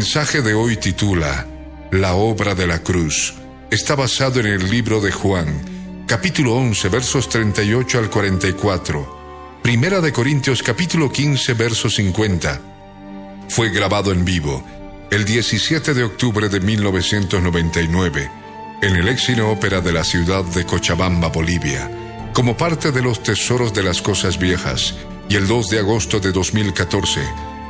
Mensaje de hoy titula La obra de la cruz. Está basado en el libro de Juan, capítulo 11, versos 38 al 44. Primera de Corintios, capítulo 15, verso 50. Fue grabado en vivo el 17 de octubre de 1999 en el Exino Ópera de la ciudad de Cochabamba, Bolivia, como parte de los Tesoros de las Cosas Viejas, y el 2 de agosto de 2014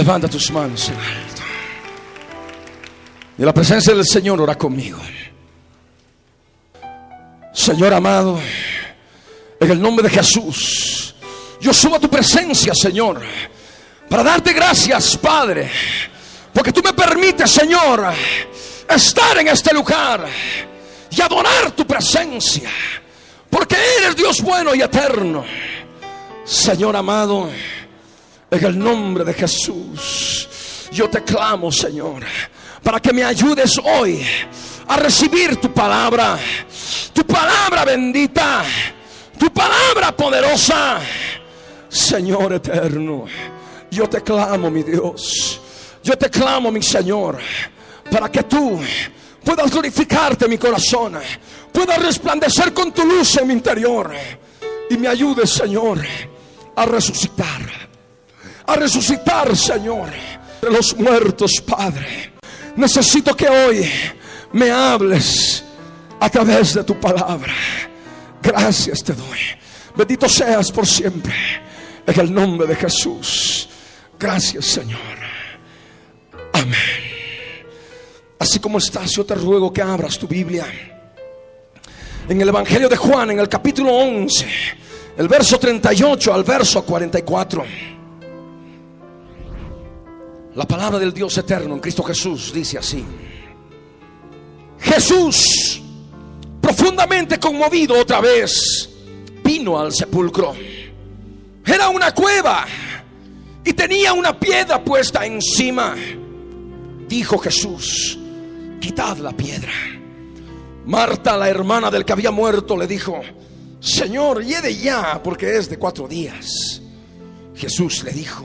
Levanta tus manos en alto. Y la presencia del Señor ora conmigo. Señor amado, en el nombre de Jesús, yo subo a tu presencia, Señor, para darte gracias, Padre, porque tú me permites, Señor, estar en este lugar y adorar tu presencia, porque eres Dios bueno y eterno. Señor amado, en el nombre de Jesús, yo te clamo, Señor, para que me ayudes hoy a recibir tu palabra, tu palabra bendita, tu palabra poderosa. Señor eterno, yo te clamo, mi Dios, yo te clamo, mi Señor, para que tú puedas glorificarte mi corazón, puedas resplandecer con tu luz en mi interior y me ayudes, Señor, a resucitar, a resucitar, Señor, de los muertos, Padre. Necesito que hoy me hables a través de tu palabra. Gracias te doy. Bendito seas por siempre. En el nombre de Jesús. Gracias, Señor. Amén. Así como estás, yo te ruego que abras tu Biblia. En el Evangelio de Juan, en el capítulo 11, el verso 38 al verso 44. La palabra del Dios eterno en Cristo Jesús dice así. Jesús, profundamente conmovido otra vez, vino al sepulcro. Era una cueva y tenía una piedra puesta encima. Dijo Jesús, quitad la piedra. Marta, la hermana del que había muerto, le dijo, Señor, lleve ya, porque es de cuatro días. Jesús le dijo,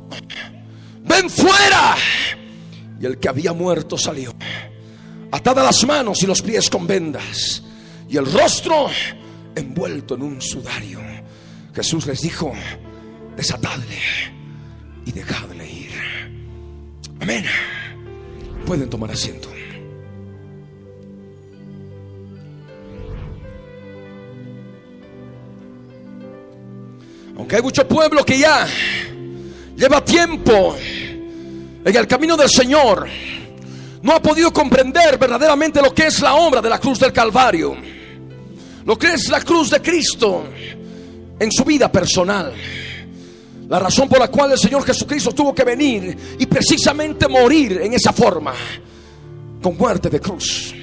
ven fuera. Y el que había muerto salió, atada las manos y los pies con vendas, y el rostro envuelto en un sudario. Jesús les dijo, desatadle y dejadle ir. Amén. Pueden tomar asiento. Aunque hay mucho pueblo que ya lleva tiempo en el camino del Señor, no ha podido comprender verdaderamente lo que es la obra de la cruz del Calvario, lo que es la cruz de Cristo en su vida personal. La razón por la cual el Señor Jesucristo tuvo que venir y precisamente morir en esa forma, con muerte de cruz.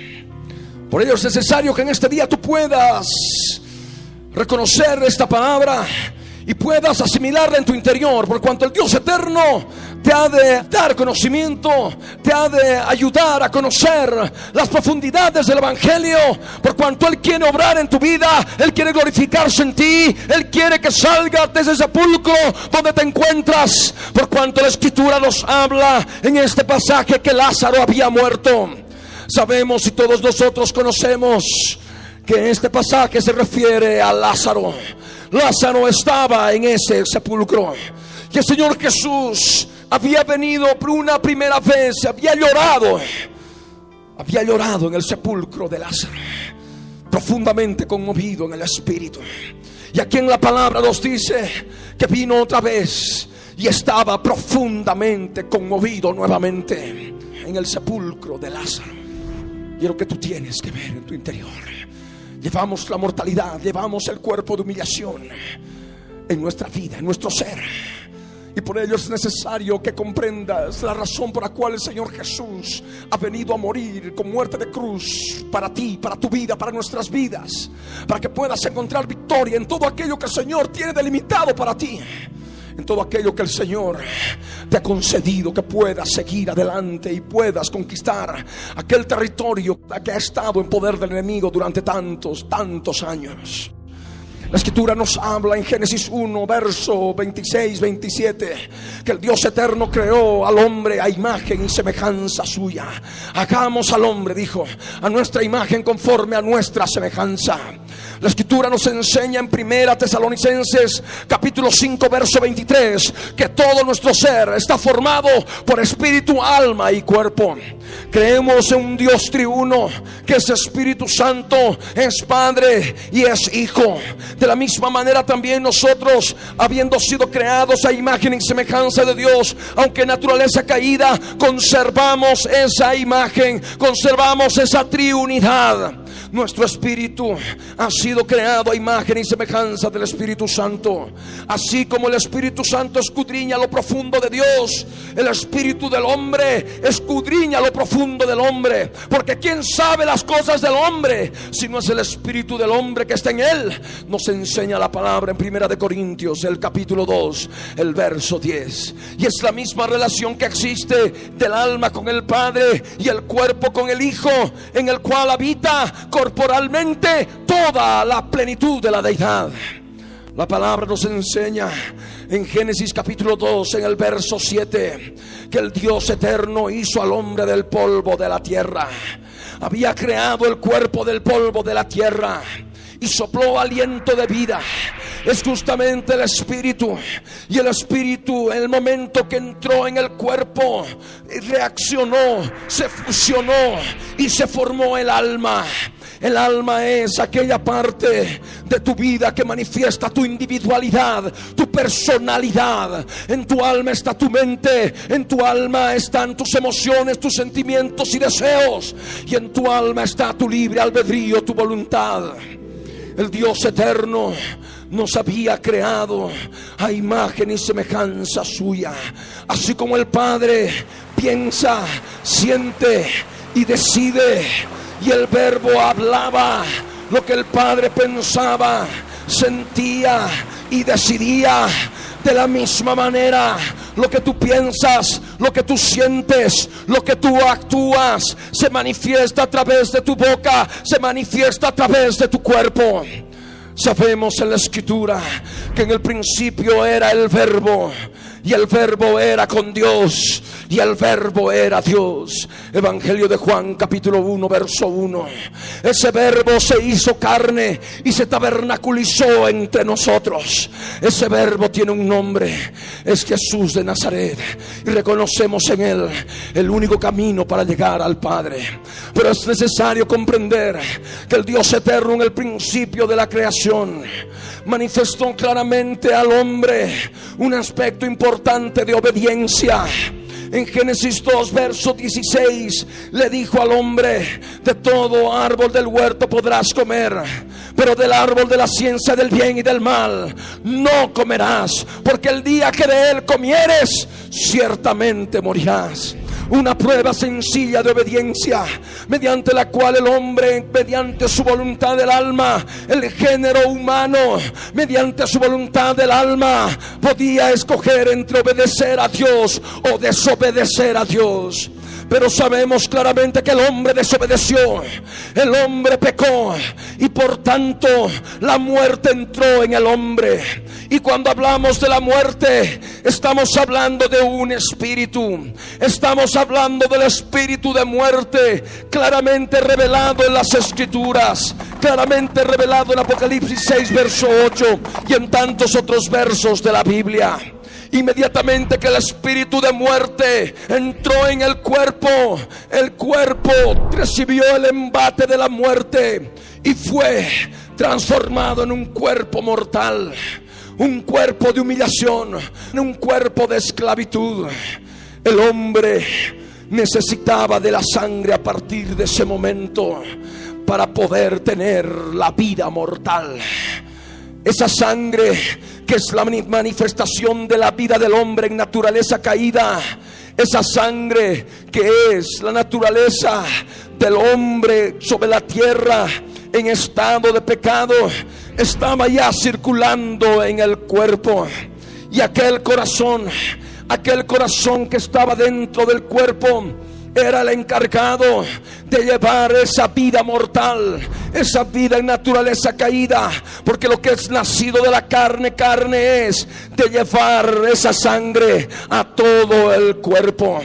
Por ello es necesario que en este día tú puedas reconocer esta palabra y puedas asimilarla en tu interior, por cuanto el Dios eterno te ha de dar conocimiento, te ha de ayudar a conocer las profundidades del Evangelio, por cuanto Él quiere obrar en tu vida, Él quiere glorificarse en ti, Él quiere que salgas de ese sepulcro donde te encuentras, por cuanto la Escritura nos habla en este pasaje que Lázaro había muerto. Sabemos y todos nosotros conocemos que este pasaje se refiere a Lázaro. Lázaro estaba en ese sepulcro. Y el Señor Jesús había venido por una primera vez, había llorado, había llorado en el sepulcro de Lázaro, profundamente conmovido en el espíritu. Y aquí en la palabra nos dice que vino otra vez y estaba profundamente conmovido nuevamente en el sepulcro de Lázaro. Y es lo que tú tienes que ver en tu interior. Llevamos la mortalidad, llevamos el cuerpo de humillación en nuestra vida, en nuestro ser. Y por ello es necesario que comprendas la razón por la cual el Señor Jesús ha venido a morir con muerte de cruz para ti, para tu vida, para nuestras vidas, para que puedas encontrar victoria en todo aquello que el Señor tiene delimitado para ti en todo aquello que el Señor te ha concedido, que puedas seguir adelante y puedas conquistar aquel territorio que ha estado en poder del enemigo durante tantos, tantos años. La escritura nos habla en Génesis 1, verso 26, 27, que el Dios eterno creó al hombre a imagen y semejanza suya. Hagamos al hombre, dijo, a nuestra imagen conforme a nuestra semejanza. La escritura nos enseña en primera Tesalonicenses capítulo 5 verso 23 que todo nuestro ser está formado por espíritu, alma y cuerpo. Creemos en un Dios triuno que es Espíritu Santo, es Padre y es Hijo. De la misma manera también nosotros, habiendo sido creados a imagen y semejanza de Dios, aunque naturaleza caída, conservamos esa imagen, conservamos esa triunidad. Nuestro espíritu ha sido creado a imagen y semejanza del Espíritu Santo. Así como el Espíritu Santo escudriña lo profundo de Dios, el espíritu del hombre escudriña lo profundo del hombre. Porque quién sabe las cosas del hombre si no es el espíritu del hombre que está en él. Nos enseña la palabra en Primera de Corintios, el capítulo 2, el verso 10. Y es la misma relación que existe del alma con el Padre y el cuerpo con el Hijo, en el cual habita corporalmente toda la plenitud de la deidad. La palabra nos enseña en Génesis capítulo 2, en el verso 7, que el Dios eterno hizo al hombre del polvo de la tierra. Había creado el cuerpo del polvo de la tierra y sopló aliento de vida. Es justamente el espíritu. Y el espíritu, en el momento que entró en el cuerpo, reaccionó, se fusionó y se formó el alma. El alma es aquella parte de tu vida que manifiesta tu individualidad, tu personalidad. En tu alma está tu mente, en tu alma están tus emociones, tus sentimientos y deseos. Y en tu alma está tu libre albedrío, tu voluntad. El Dios eterno nos había creado a imagen y semejanza suya. Así como el Padre piensa, siente y decide y el verbo hablaba lo que el Padre pensaba, sentía y decidía. De la misma manera, lo que tú piensas, lo que tú sientes, lo que tú actúas, se manifiesta a través de tu boca, se manifiesta a través de tu cuerpo. Sabemos en la escritura que en el principio era el verbo y el verbo era con Dios y el verbo era Dios. Evangelio de Juan capítulo 1 verso 1. Ese verbo se hizo carne y se tabernaculizó entre nosotros. Ese verbo tiene un nombre, es Jesús de Nazaret y reconocemos en él el único camino para llegar al Padre. Pero es necesario comprender que el Dios eterno en el principio de la creación manifestó claramente al hombre un aspecto importante de obediencia. En Génesis 2, verso 16, le dijo al hombre, de todo árbol del huerto podrás comer, pero del árbol de la ciencia del bien y del mal no comerás, porque el día que de él comieres, ciertamente morirás una prueba sencilla de obediencia, mediante la cual el hombre, mediante su voluntad del alma, el género humano, mediante su voluntad del alma, podía escoger entre obedecer a Dios o desobedecer a Dios. Pero sabemos claramente que el hombre desobedeció, el hombre pecó y por tanto la muerte entró en el hombre. Y cuando hablamos de la muerte, estamos hablando de un espíritu. Estamos hablando del espíritu de muerte, claramente revelado en las escrituras, claramente revelado en Apocalipsis 6, verso 8 y en tantos otros versos de la Biblia. Inmediatamente que el espíritu de muerte entró en el cuerpo, el cuerpo recibió el embate de la muerte y fue transformado en un cuerpo mortal, un cuerpo de humillación, un cuerpo de esclavitud. El hombre necesitaba de la sangre a partir de ese momento para poder tener la vida mortal. Esa sangre que es la manifestación de la vida del hombre en naturaleza caída. Esa sangre que es la naturaleza del hombre sobre la tierra en estado de pecado estaba ya circulando en el cuerpo. Y aquel corazón, aquel corazón que estaba dentro del cuerpo, era el encargado de llevar esa vida mortal, esa vida en naturaleza caída, porque lo que es nacido de la carne, carne es de llevar esa sangre a todo el cuerpo.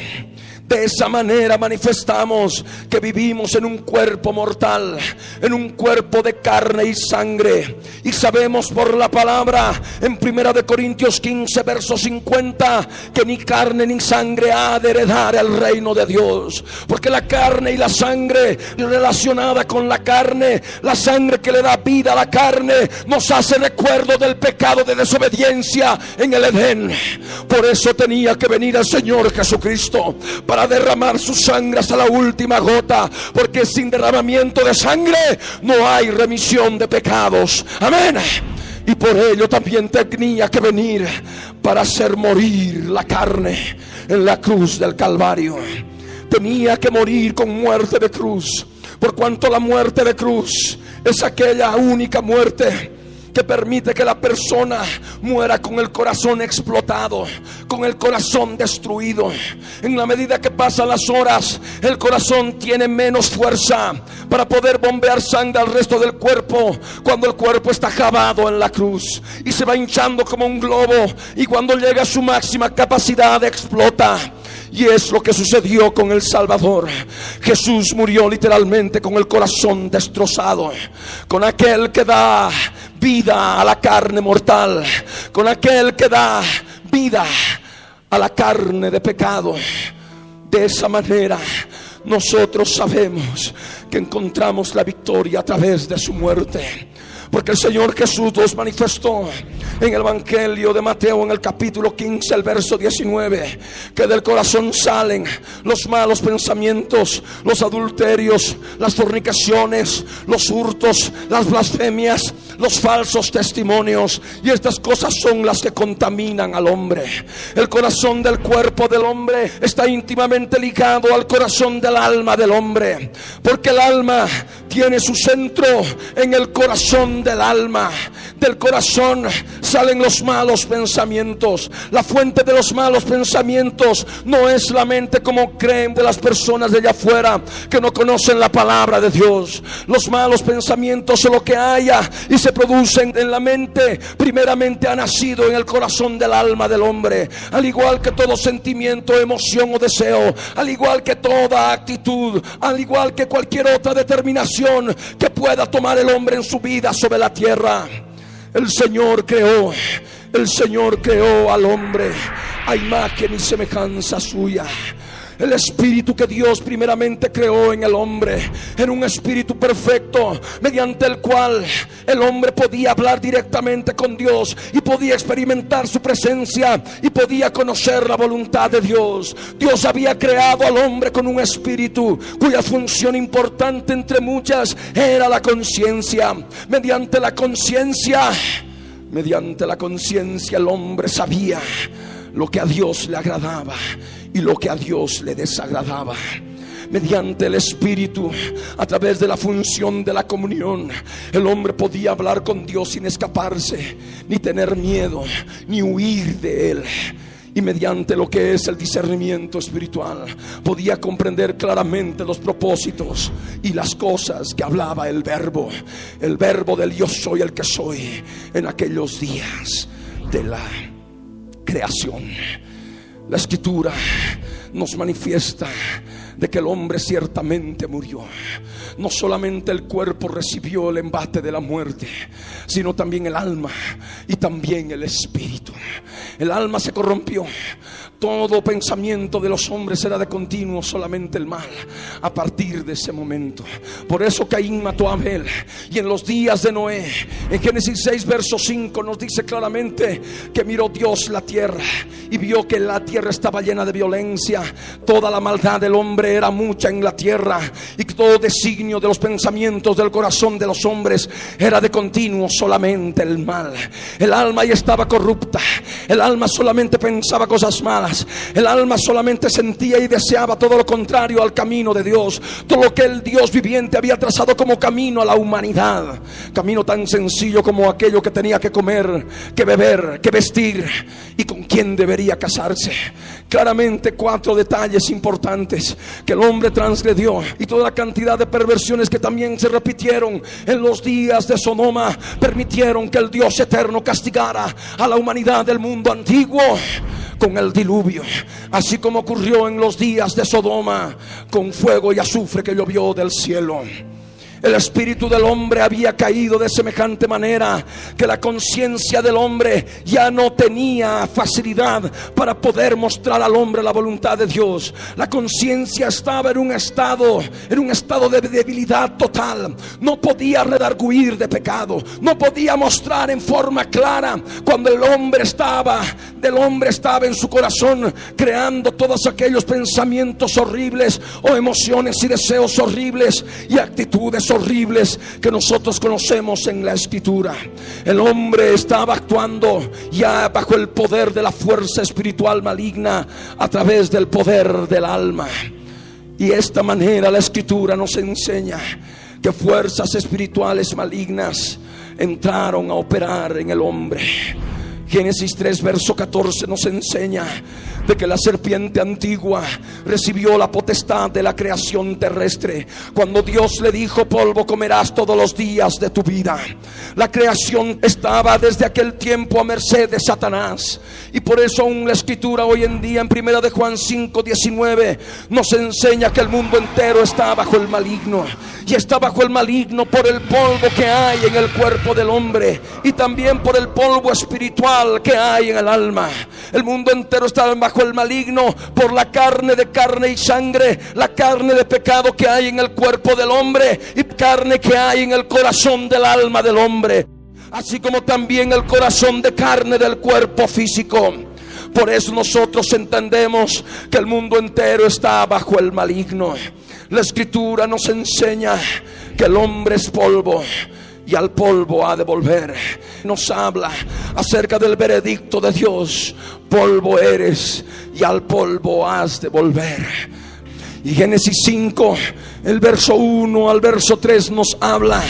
De esa manera manifestamos que vivimos en un cuerpo mortal, en un cuerpo de carne y sangre. Y sabemos por la palabra en Primera de Corintios 15, verso 50, que ni carne ni sangre ha de heredar el reino de Dios. Porque la carne y la sangre relacionada con la carne, la sangre que le da vida a la carne, nos hace recuerdo del pecado de desobediencia en el Edén. Por eso tenía que venir el Señor Jesucristo para derramar su sangre hasta la última gota, porque sin derramamiento de sangre no hay remisión de pecados. Amén. Y por ello también tenía que venir para hacer morir la carne en la cruz del Calvario. Tenía que morir con muerte de cruz, por cuanto la muerte de cruz es aquella única muerte que permite que la persona muera con el corazón explotado, con el corazón destruido. En la medida que pasan las horas, el corazón tiene menos fuerza para poder bombear sangre al resto del cuerpo cuando el cuerpo está jabado en la cruz y se va hinchando como un globo y cuando llega a su máxima capacidad explota. Y es lo que sucedió con el Salvador. Jesús murió literalmente con el corazón destrozado, con aquel que da vida a la carne mortal, con aquel que da vida a la carne de pecado. De esa manera nosotros sabemos que encontramos la victoria a través de su muerte. Porque el Señor Jesús nos manifestó en el Evangelio de Mateo en el capítulo 15, el verso 19, que del corazón salen los malos pensamientos, los adulterios, las fornicaciones, los hurtos, las blasfemias, los falsos testimonios. Y estas cosas son las que contaminan al hombre. El corazón del cuerpo del hombre está íntimamente ligado al corazón del alma del hombre. Porque el alma tiene su centro en el corazón del alma, del corazón salen los malos pensamientos. La fuente de los malos pensamientos no es la mente como creen de las personas de allá afuera que no conocen la palabra de Dios. Los malos pensamientos son lo que haya y se producen en la mente. Primeramente ha nacido en el corazón del alma del hombre. Al igual que todo sentimiento, emoción o deseo. Al igual que toda actitud. Al igual que cualquier otra determinación que pueda tomar el hombre en su vida sobre la tierra. El Señor creó, el Señor creó al hombre a imagen y semejanza suya. El espíritu que Dios primeramente creó en el hombre era un espíritu perfecto mediante el cual el hombre podía hablar directamente con Dios y podía experimentar su presencia y podía conocer la voluntad de Dios. Dios había creado al hombre con un espíritu cuya función importante entre muchas era la conciencia. Mediante la conciencia, mediante la conciencia el hombre sabía lo que a Dios le agradaba y lo que a Dios le desagradaba mediante el Espíritu, a través de la función de la comunión, el hombre podía hablar con Dios sin escaparse, ni tener miedo, ni huir de Él. Y mediante lo que es el discernimiento espiritual, podía comprender claramente los propósitos y las cosas que hablaba el verbo, el verbo del yo soy el que soy en aquellos días de la creación. La escritura nos manifiesta de que el hombre ciertamente murió. No solamente el cuerpo recibió el embate de la muerte, sino también el alma y también el espíritu. El alma se corrompió. Todo pensamiento de los hombres era de continuo solamente el mal a partir de ese momento. Por eso Caín mató a Abel. Y en los días de Noé, en Génesis 6, verso 5, nos dice claramente que miró Dios la tierra y vio que la tierra estaba llena de violencia. Toda la maldad del hombre era mucha en la tierra y todo designio de los pensamientos del corazón de los hombres era de continuo solamente el mal. El alma ya estaba corrupta. El alma solamente pensaba cosas malas. El alma solamente sentía y deseaba todo lo contrario al camino de Dios. Todo lo que el Dios viviente había trazado como camino a la humanidad. Camino tan sencillo como aquello que tenía que comer, que beber, que vestir y con quién debería casarse. Claramente cuatro detalles importantes que el hombre transgredió y toda la cantidad de perversiones que también se repitieron en los días de Sodoma permitieron que el Dios eterno castigara a la humanidad del mundo antiguo con el diluvio, así como ocurrió en los días de Sodoma con fuego y azufre que llovió del cielo. El espíritu del hombre había caído de semejante manera que la conciencia del hombre ya no tenía facilidad para poder mostrar al hombre la voluntad de Dios. La conciencia estaba en un estado, en un estado de debilidad total. No podía redarguir de pecado, no podía mostrar en forma clara cuando el hombre estaba, del hombre estaba en su corazón creando todos aquellos pensamientos horribles o emociones y deseos horribles y actitudes horribles que nosotros conocemos en la escritura. El hombre estaba actuando ya bajo el poder de la fuerza espiritual maligna a través del poder del alma. Y esta manera la escritura nos enseña que fuerzas espirituales malignas entraron a operar en el hombre. Génesis 3, verso 14 nos enseña de que la serpiente antigua recibió la potestad de la creación terrestre. Cuando Dios le dijo, polvo comerás todos los días de tu vida. La creación estaba desde aquel tiempo a merced de Satanás. Y por eso aún la escritura hoy en día en primera de Juan 5, 19 nos enseña que el mundo entero está bajo el maligno. Y está bajo el maligno por el polvo que hay en el cuerpo del hombre. Y también por el polvo espiritual que hay en el alma. El mundo entero está bajo el maligno por la carne de carne y sangre, la carne de pecado que hay en el cuerpo del hombre y carne que hay en el corazón del alma del hombre, así como también el corazón de carne del cuerpo físico. Por eso nosotros entendemos que el mundo entero está bajo el maligno. La escritura nos enseña que el hombre es polvo y al polvo ha de volver. Nos habla acerca del veredicto de Dios. Polvo eres y al polvo has de volver. Y Génesis 5, el verso 1 al verso 3 nos habla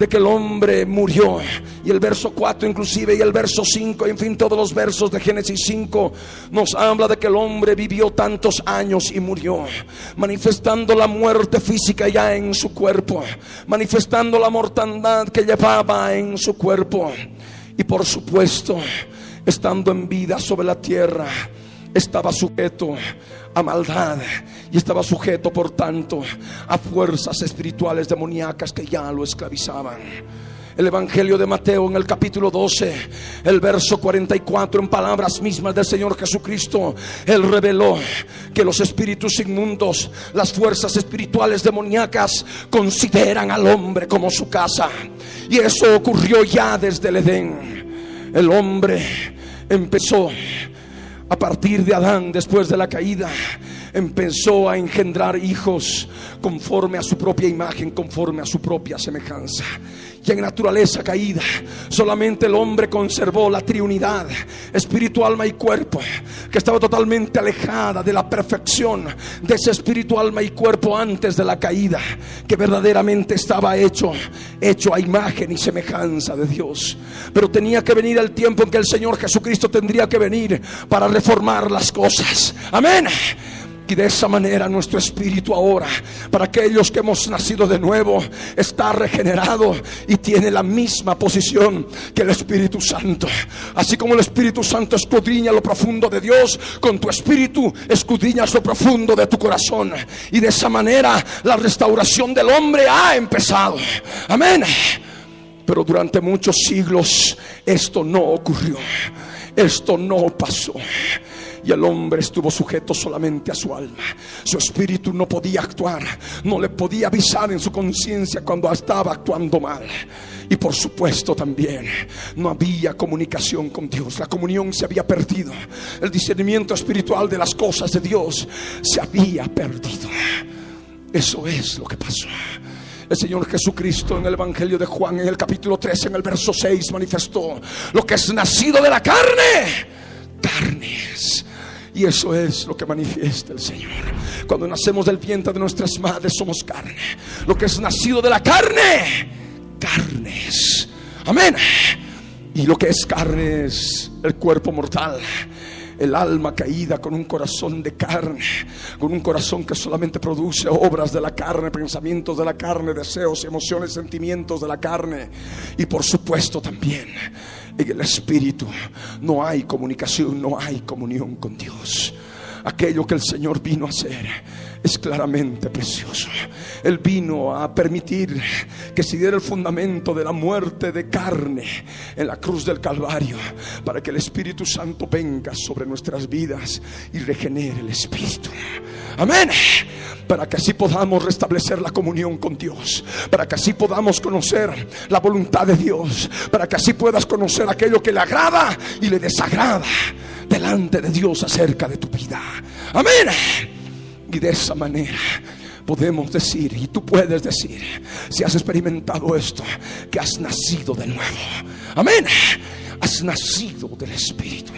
de que el hombre murió. Y el verso 4 inclusive y el verso 5, en fin, todos los versos de Génesis 5 nos habla de que el hombre vivió tantos años y murió, manifestando la muerte física ya en su cuerpo, manifestando la mortandad que llevaba en su cuerpo. Y por supuesto, estando en vida sobre la tierra, estaba sujeto a maldad y estaba sujeto, por tanto, a fuerzas espirituales demoníacas que ya lo esclavizaban. El Evangelio de Mateo en el capítulo 12, el verso 44, en palabras mismas del Señor Jesucristo, Él reveló que los espíritus inmundos, las fuerzas espirituales demoníacas, consideran al hombre como su casa. Y eso ocurrió ya desde el Edén. El hombre empezó a partir de Adán, después de la caída, empezó a engendrar hijos conforme a su propia imagen, conforme a su propia semejanza. Y en naturaleza caída, solamente el hombre conservó la triunidad, espíritu, alma y cuerpo, que estaba totalmente alejada de la perfección de ese espíritu, alma y cuerpo antes de la caída, que verdaderamente estaba hecho, hecho a imagen y semejanza de Dios. Pero tenía que venir el tiempo en que el Señor Jesucristo tendría que venir para reformar las cosas. Amén. Y de esa manera nuestro espíritu ahora, para aquellos que hemos nacido de nuevo, está regenerado y tiene la misma posición que el Espíritu Santo. Así como el Espíritu Santo escudriña lo profundo de Dios, con tu espíritu escudriñas lo profundo de tu corazón. Y de esa manera la restauración del hombre ha empezado. Amén. Pero durante muchos siglos esto no ocurrió. Esto no pasó. Y el hombre estuvo sujeto solamente a su alma. Su espíritu no podía actuar, no le podía avisar en su conciencia cuando estaba actuando mal. Y por supuesto también no había comunicación con Dios. La comunión se había perdido. El discernimiento espiritual de las cosas de Dios se había perdido. Eso es lo que pasó. El Señor Jesucristo en el Evangelio de Juan, en el capítulo 3, en el verso 6, manifestó lo que es nacido de la carne, carnes. Y eso es lo que manifiesta el Señor. Cuando nacemos del vientre de nuestras madres somos carne. Lo que es nacido de la carne, carnes. Amén. Y lo que es carne es el cuerpo mortal el alma caída con un corazón de carne, con un corazón que solamente produce obras de la carne, pensamientos de la carne, deseos, emociones, sentimientos de la carne. Y por supuesto también en el espíritu no hay comunicación, no hay comunión con Dios. Aquello que el Señor vino a hacer es claramente precioso. Él vino a permitir que se diera el fundamento de la muerte de carne en la cruz del Calvario para que el Espíritu Santo venga sobre nuestras vidas y regenere el Espíritu. Amén. Para que así podamos restablecer la comunión con Dios. Para que así podamos conocer la voluntad de Dios. Para que así puedas conocer aquello que le agrada y le desagrada delante de Dios acerca de tu vida. Amén. Y de esa manera podemos decir, y tú puedes decir, si has experimentado esto, que has nacido de nuevo. Amén. Has nacido del Espíritu.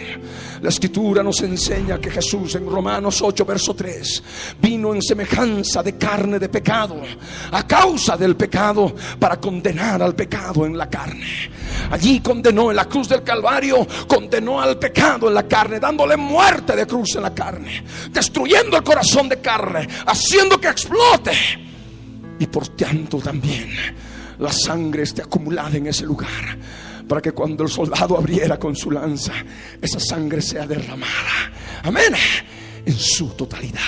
La escritura nos enseña que Jesús en Romanos 8, verso 3, vino en semejanza de carne de pecado, a causa del pecado, para condenar al pecado en la carne. Allí condenó en la cruz del Calvario, condenó al pecado en la carne, dándole muerte de cruz en la carne, destruyendo el corazón de carne, haciendo que explote. Y por tanto también la sangre esté acumulada en ese lugar para que cuando el soldado abriera con su lanza, esa sangre sea derramada. Amén. En su totalidad.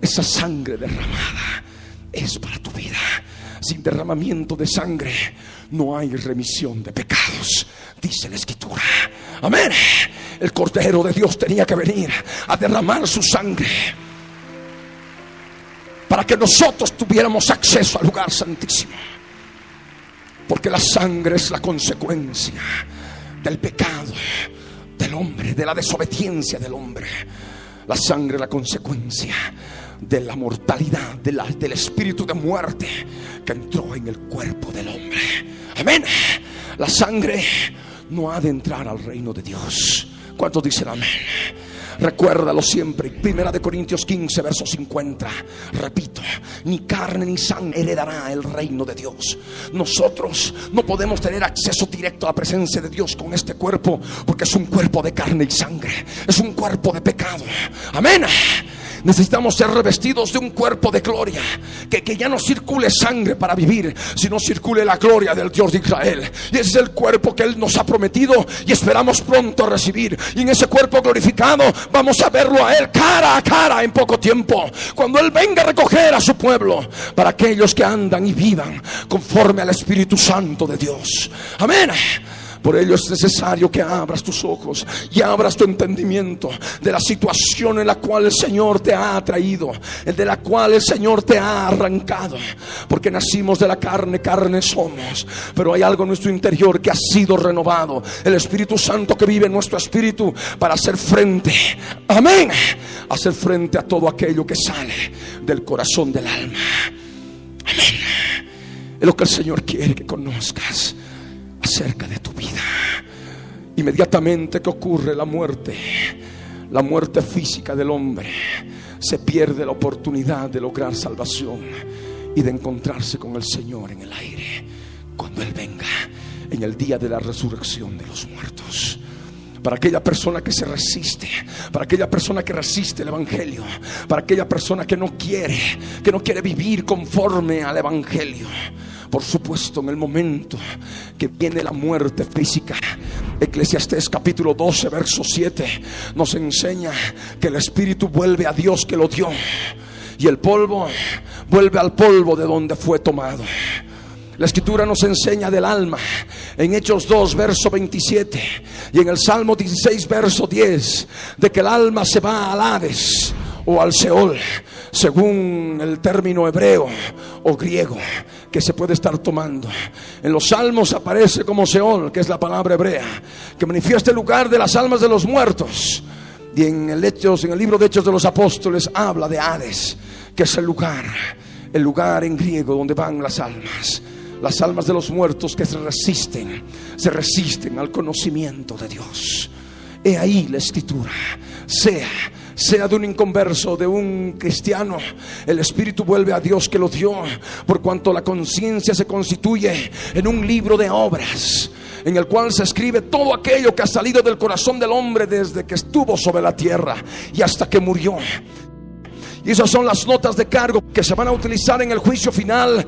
Esa sangre derramada es para tu vida. Sin derramamiento de sangre no hay remisión de pecados, dice la escritura. Amén. El Cordero de Dios tenía que venir a derramar su sangre para que nosotros tuviéramos acceso al lugar santísimo. Porque la sangre es la consecuencia del pecado del hombre, de la desobediencia del hombre. La sangre es la consecuencia de la mortalidad, del espíritu de muerte que entró en el cuerpo del hombre. Amén. La sangre no ha de entrar al reino de Dios. ¿Cuántos dicen amén? Recuérdalo siempre. Primera de Corintios 15, verso 50. Repito, ni carne ni sangre heredará el reino de Dios. Nosotros no podemos tener acceso directo a la presencia de Dios con este cuerpo porque es un cuerpo de carne y sangre. Es un cuerpo de pecado. Amén. Necesitamos ser revestidos de un cuerpo de gloria. Que, que ya no circule sangre para vivir, sino circule la gloria del Dios de Israel. Y ese es el cuerpo que Él nos ha prometido y esperamos pronto recibir. Y en ese cuerpo glorificado vamos a verlo a Él cara a cara en poco tiempo. Cuando Él venga a recoger a su pueblo para aquellos que andan y vivan conforme al Espíritu Santo de Dios. Amén. Por ello es necesario que abras tus ojos y abras tu entendimiento de la situación en la cual el Señor te ha traído, de la cual el Señor te ha arrancado. Porque nacimos de la carne, carne somos. Pero hay algo en nuestro interior que ha sido renovado. El Espíritu Santo que vive en nuestro espíritu para hacer frente. Amén. Hacer frente a todo aquello que sale del corazón del alma. Amén. Es lo que el Señor quiere que conozcas acerca de tu vida. Inmediatamente que ocurre la muerte, la muerte física del hombre, se pierde la oportunidad de lograr salvación y de encontrarse con el Señor en el aire cuando Él venga en el día de la resurrección de los muertos para aquella persona que se resiste, para aquella persona que resiste el evangelio, para aquella persona que no quiere, que no quiere vivir conforme al evangelio. Por supuesto, en el momento que viene la muerte física, Eclesiastés capítulo 12, verso 7, nos enseña que el espíritu vuelve a Dios que lo dio y el polvo vuelve al polvo de donde fue tomado. La escritura nos enseña del alma en Hechos 2, verso 27 y en el Salmo 16, verso 10, de que el alma se va al Hades o al Seol, según el término hebreo o griego que se puede estar tomando. En los salmos aparece como Seol, que es la palabra hebrea, que manifiesta el lugar de las almas de los muertos. Y en el, libro de Hechos de los Apóstoles habla de Hades, que es el lugar, el lugar en griego donde van las almas. Las almas de los muertos que se resisten, se resisten al conocimiento de Dios. He ahí la escritura. Sea sea de un inconverso, de un cristiano, el Espíritu vuelve a Dios que lo dio, por cuanto la conciencia se constituye en un libro de obras en el cual se escribe todo aquello que ha salido del corazón del hombre desde que estuvo sobre la tierra y hasta que murió. Y esas son las notas de cargo que se van a utilizar en el juicio final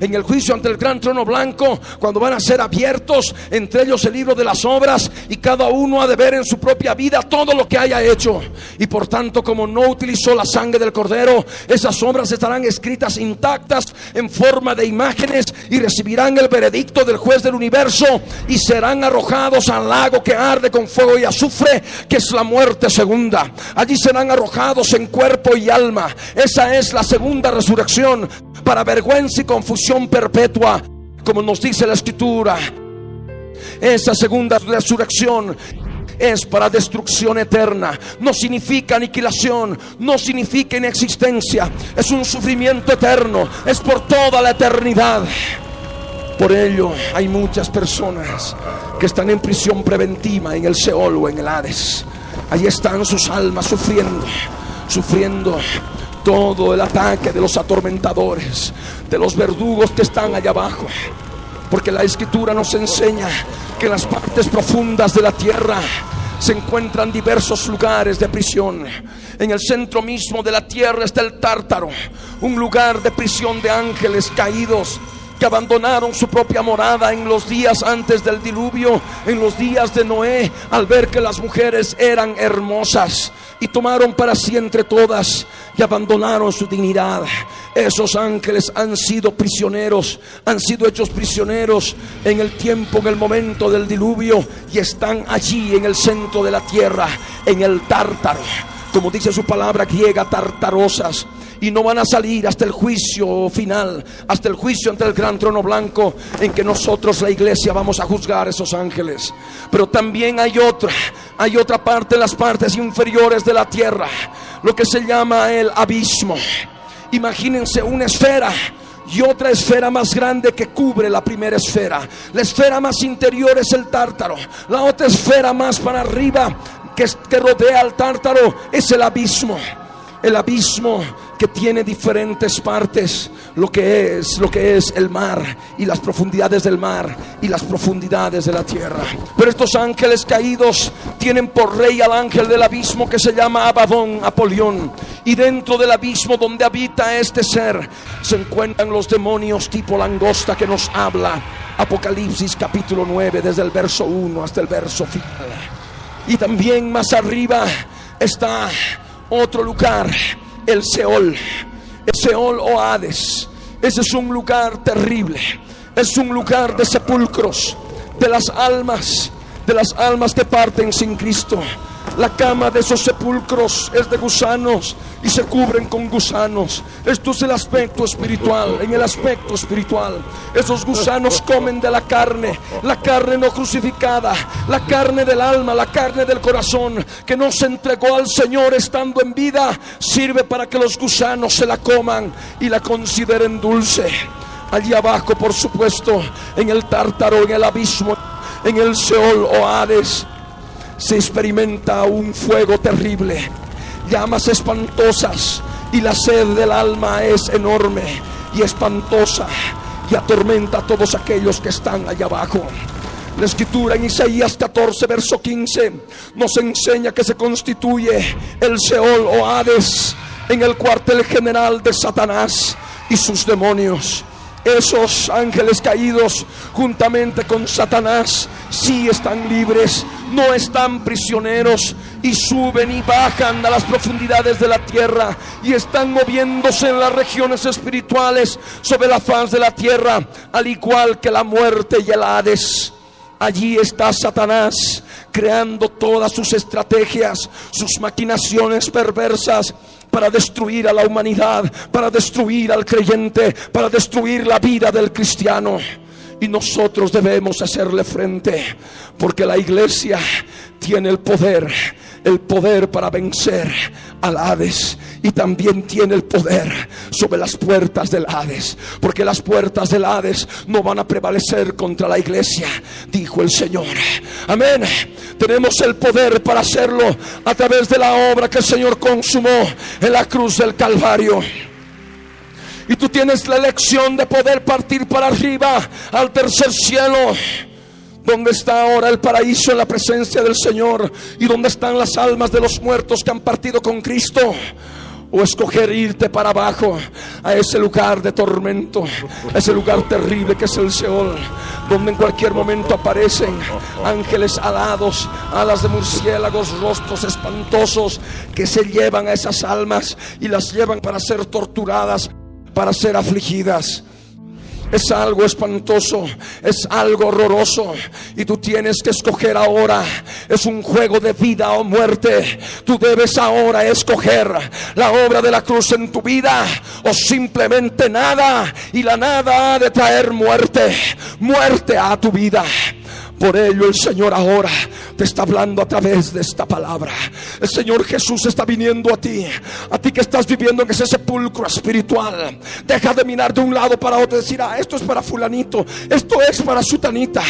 en el juicio ante el gran trono blanco, cuando van a ser abiertos entre ellos el libro de las obras y cada uno ha de ver en su propia vida todo lo que haya hecho. Y por tanto, como no utilizó la sangre del cordero, esas obras estarán escritas intactas en forma de imágenes y recibirán el veredicto del juez del universo y serán arrojados al lago que arde con fuego y azufre, que es la muerte segunda. Allí serán arrojados en cuerpo y alma. Esa es la segunda resurrección para vergüenza y perpetua, como nos dice la escritura. Esa segunda resurrección es para destrucción eterna. No significa aniquilación, no significa inexistencia. Es un sufrimiento eterno, es por toda la eternidad. Por ello hay muchas personas que están en prisión preventiva en el Seol o en el Hades. Allí están sus almas sufriendo, sufriendo todo el ataque de los atormentadores, de los verdugos que están allá abajo. Porque la escritura nos enseña que en las partes profundas de la tierra se encuentran diversos lugares de prisión. En el centro mismo de la tierra está el tártaro, un lugar de prisión de ángeles caídos que abandonaron su propia morada en los días antes del diluvio, en los días de Noé, al ver que las mujeres eran hermosas y tomaron para sí entre todas y abandonaron su dignidad. Esos ángeles han sido prisioneros, han sido hechos prisioneros en el tiempo, en el momento del diluvio y están allí en el centro de la tierra, en el tártaro, como dice su palabra griega, tartarosas y no van a salir hasta el juicio final, hasta el juicio ante el gran trono blanco en que nosotros la iglesia vamos a juzgar a esos ángeles. Pero también hay otra, hay otra parte, las partes inferiores de la tierra, lo que se llama el abismo. Imagínense una esfera y otra esfera más grande que cubre la primera esfera. La esfera más interior es el tártaro. La otra esfera más para arriba que, que rodea al tártaro es el abismo el abismo que tiene diferentes partes, lo que es, lo que es el mar y las profundidades del mar y las profundidades de la tierra. Pero estos ángeles caídos tienen por rey al ángel del abismo que se llama Abadón, Apolión, Y dentro del abismo donde habita este ser se encuentran los demonios tipo langosta que nos habla Apocalipsis capítulo 9 desde el verso 1 hasta el verso final. Y también más arriba está otro lugar, el Seol. El Seol o Hades. Ese es un lugar terrible. Es un lugar de sepulcros, de las almas, de las almas que parten sin Cristo. La cama de esos sepulcros es de gusanos y se cubren con gusanos. Esto es el aspecto espiritual. En el aspecto espiritual, esos gusanos comen de la carne, la carne no crucificada, la carne del alma, la carne del corazón, que no se entregó al Señor estando en vida, sirve para que los gusanos se la coman y la consideren dulce. Allí abajo, por supuesto, en el tártaro, en el abismo, en el Seol o Hades se experimenta un fuego terrible, llamas espantosas y la sed del alma es enorme y espantosa y atormenta a todos aquellos que están allá abajo. La escritura en Isaías 14, verso 15 nos enseña que se constituye el Seol o Hades en el cuartel general de Satanás y sus demonios esos ángeles caídos juntamente con Satanás sí están libres, no están prisioneros y suben y bajan a las profundidades de la tierra y están moviéndose en las regiones espirituales sobre la faz de la tierra, al igual que la muerte y el Hades. Allí está Satanás creando todas sus estrategias, sus maquinaciones perversas para destruir a la humanidad, para destruir al creyente, para destruir la vida del cristiano. Y nosotros debemos hacerle frente, porque la iglesia tiene el poder, el poder para vencer al Hades y también tiene el poder sobre las puertas del Hades, porque las puertas del Hades no van a prevalecer contra la iglesia, dijo el Señor. Amén. Tenemos el poder para hacerlo a través de la obra que el Señor consumó en la cruz del Calvario. Y tú tienes la elección de poder partir para arriba al tercer cielo. ¿Dónde está ahora el paraíso en la presencia del Señor? ¿Y dónde están las almas de los muertos que han partido con Cristo? O escoger irte para abajo a ese lugar de tormento, a ese lugar terrible que es el Seol, donde en cualquier momento aparecen ángeles alados, alas de murciélagos, rostros espantosos que se llevan a esas almas y las llevan para ser torturadas, para ser afligidas es algo espantoso, es algo horroroso. Y tú tienes que escoger ahora. Es un juego de vida o muerte. Tú debes ahora escoger la obra de la cruz en tu vida o simplemente nada. Y la nada ha de traer muerte, muerte a tu vida. Por ello el Señor ahora está hablando a través de esta palabra. El Señor Jesús está viniendo a ti. A ti que estás viviendo en ese sepulcro espiritual. Deja de mirar de un lado para otro y decir, ah, esto es para fulanito, esto es para sutanita.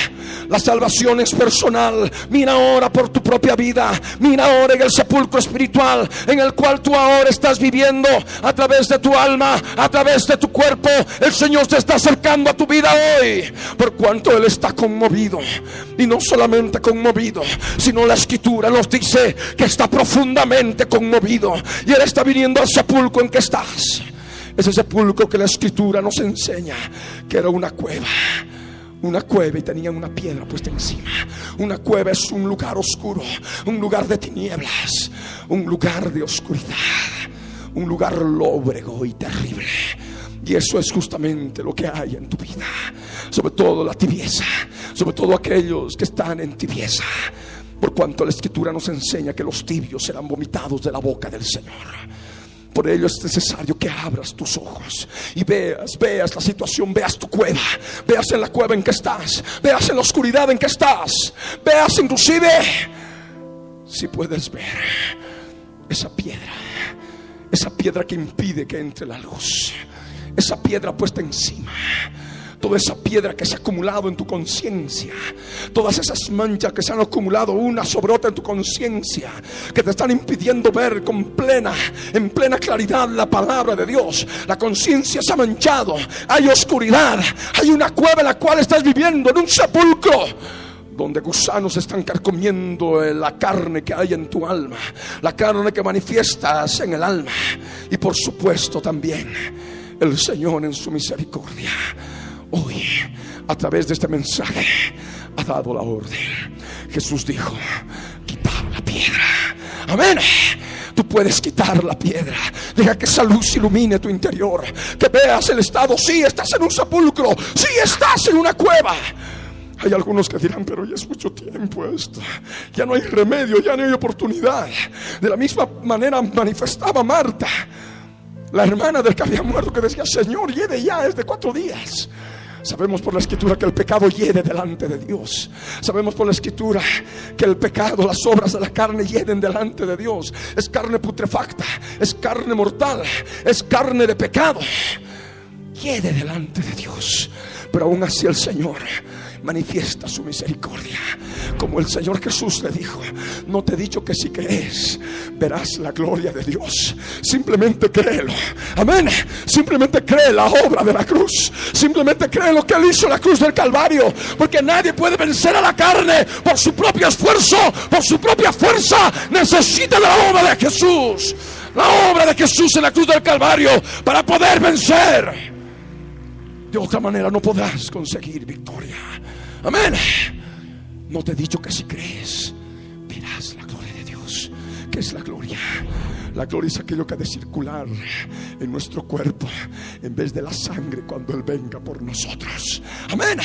La salvación es personal. Mira ahora por tu propia vida. Mira ahora en el sepulcro espiritual en el cual tú ahora estás viviendo a través de tu alma, a través de tu cuerpo. El Señor te está acercando a tu vida hoy. Por cuanto Él está conmovido y no solamente conmovido, sino la escritura nos dice que está profundamente conmovido. Y Él está viniendo al sepulcro en que estás. Ese sepulcro que la escritura nos enseña que era una cueva una cueva y tenía una piedra puesta encima. Una cueva es un lugar oscuro, un lugar de tinieblas, un lugar de oscuridad, un lugar lóbrego y terrible. Y eso es justamente lo que hay en tu vida. Sobre todo la tibieza. Sobre todo aquellos que están en tibieza. Por cuanto la escritura nos enseña que los tibios serán vomitados de la boca del Señor. Por ello es necesario que abras tus ojos y veas, veas la situación, veas tu cueva, veas en la cueva en que estás, veas en la oscuridad en que estás, veas inclusive si puedes ver esa piedra, esa piedra que impide que entre la luz esa piedra puesta encima. Toda esa piedra que se ha acumulado en tu conciencia. Todas esas manchas que se han acumulado una sobre otra en tu conciencia. Que te están impidiendo ver con plena, en plena claridad la palabra de Dios. La conciencia se ha manchado. Hay oscuridad. Hay una cueva en la cual estás viviendo, en un sepulcro donde gusanos están carcomiendo la carne que hay en tu alma, la carne que manifiestas en el alma. Y por supuesto también el Señor en su misericordia. Hoy, a través de este mensaje, ha dado la orden. Jesús dijo, quitar la piedra. Amén. Tú puedes quitar la piedra. Deja que esa luz ilumine tu interior. Que veas el estado. Si estás en un sepulcro. Si estás en una cueva. Hay algunos que dirán, pero ya es mucho tiempo esto. Ya no hay remedio, ya no hay oportunidad. De la misma manera manifestaba Marta, la hermana del que había muerto, que decía, Señor, lleve ya, es de cuatro días. Sabemos por la escritura que el pecado hiede delante de Dios. Sabemos por la escritura que el pecado, las obras de la carne hieden delante de Dios. Es carne putrefacta, es carne mortal, es carne de pecado. Hiede delante de Dios. Pero aún así el Señor manifiesta su misericordia. Como el Señor Jesús le dijo, no te he dicho que si crees, verás la gloria de Dios. Simplemente créelo. Amén. Simplemente cree la obra de la cruz. Simplemente cree lo que Él hizo en la cruz del Calvario. Porque nadie puede vencer a la carne por su propio esfuerzo, por su propia fuerza. Necesita la obra de Jesús. La obra de Jesús en la cruz del Calvario para poder vencer. De otra manera no podrás conseguir victoria. Amén. No te he dicho que si crees, verás la gloria de Dios. ¿Qué es la gloria? La gloria es aquello que ha de circular en nuestro cuerpo en vez de la sangre cuando Él venga por nosotros. Amén.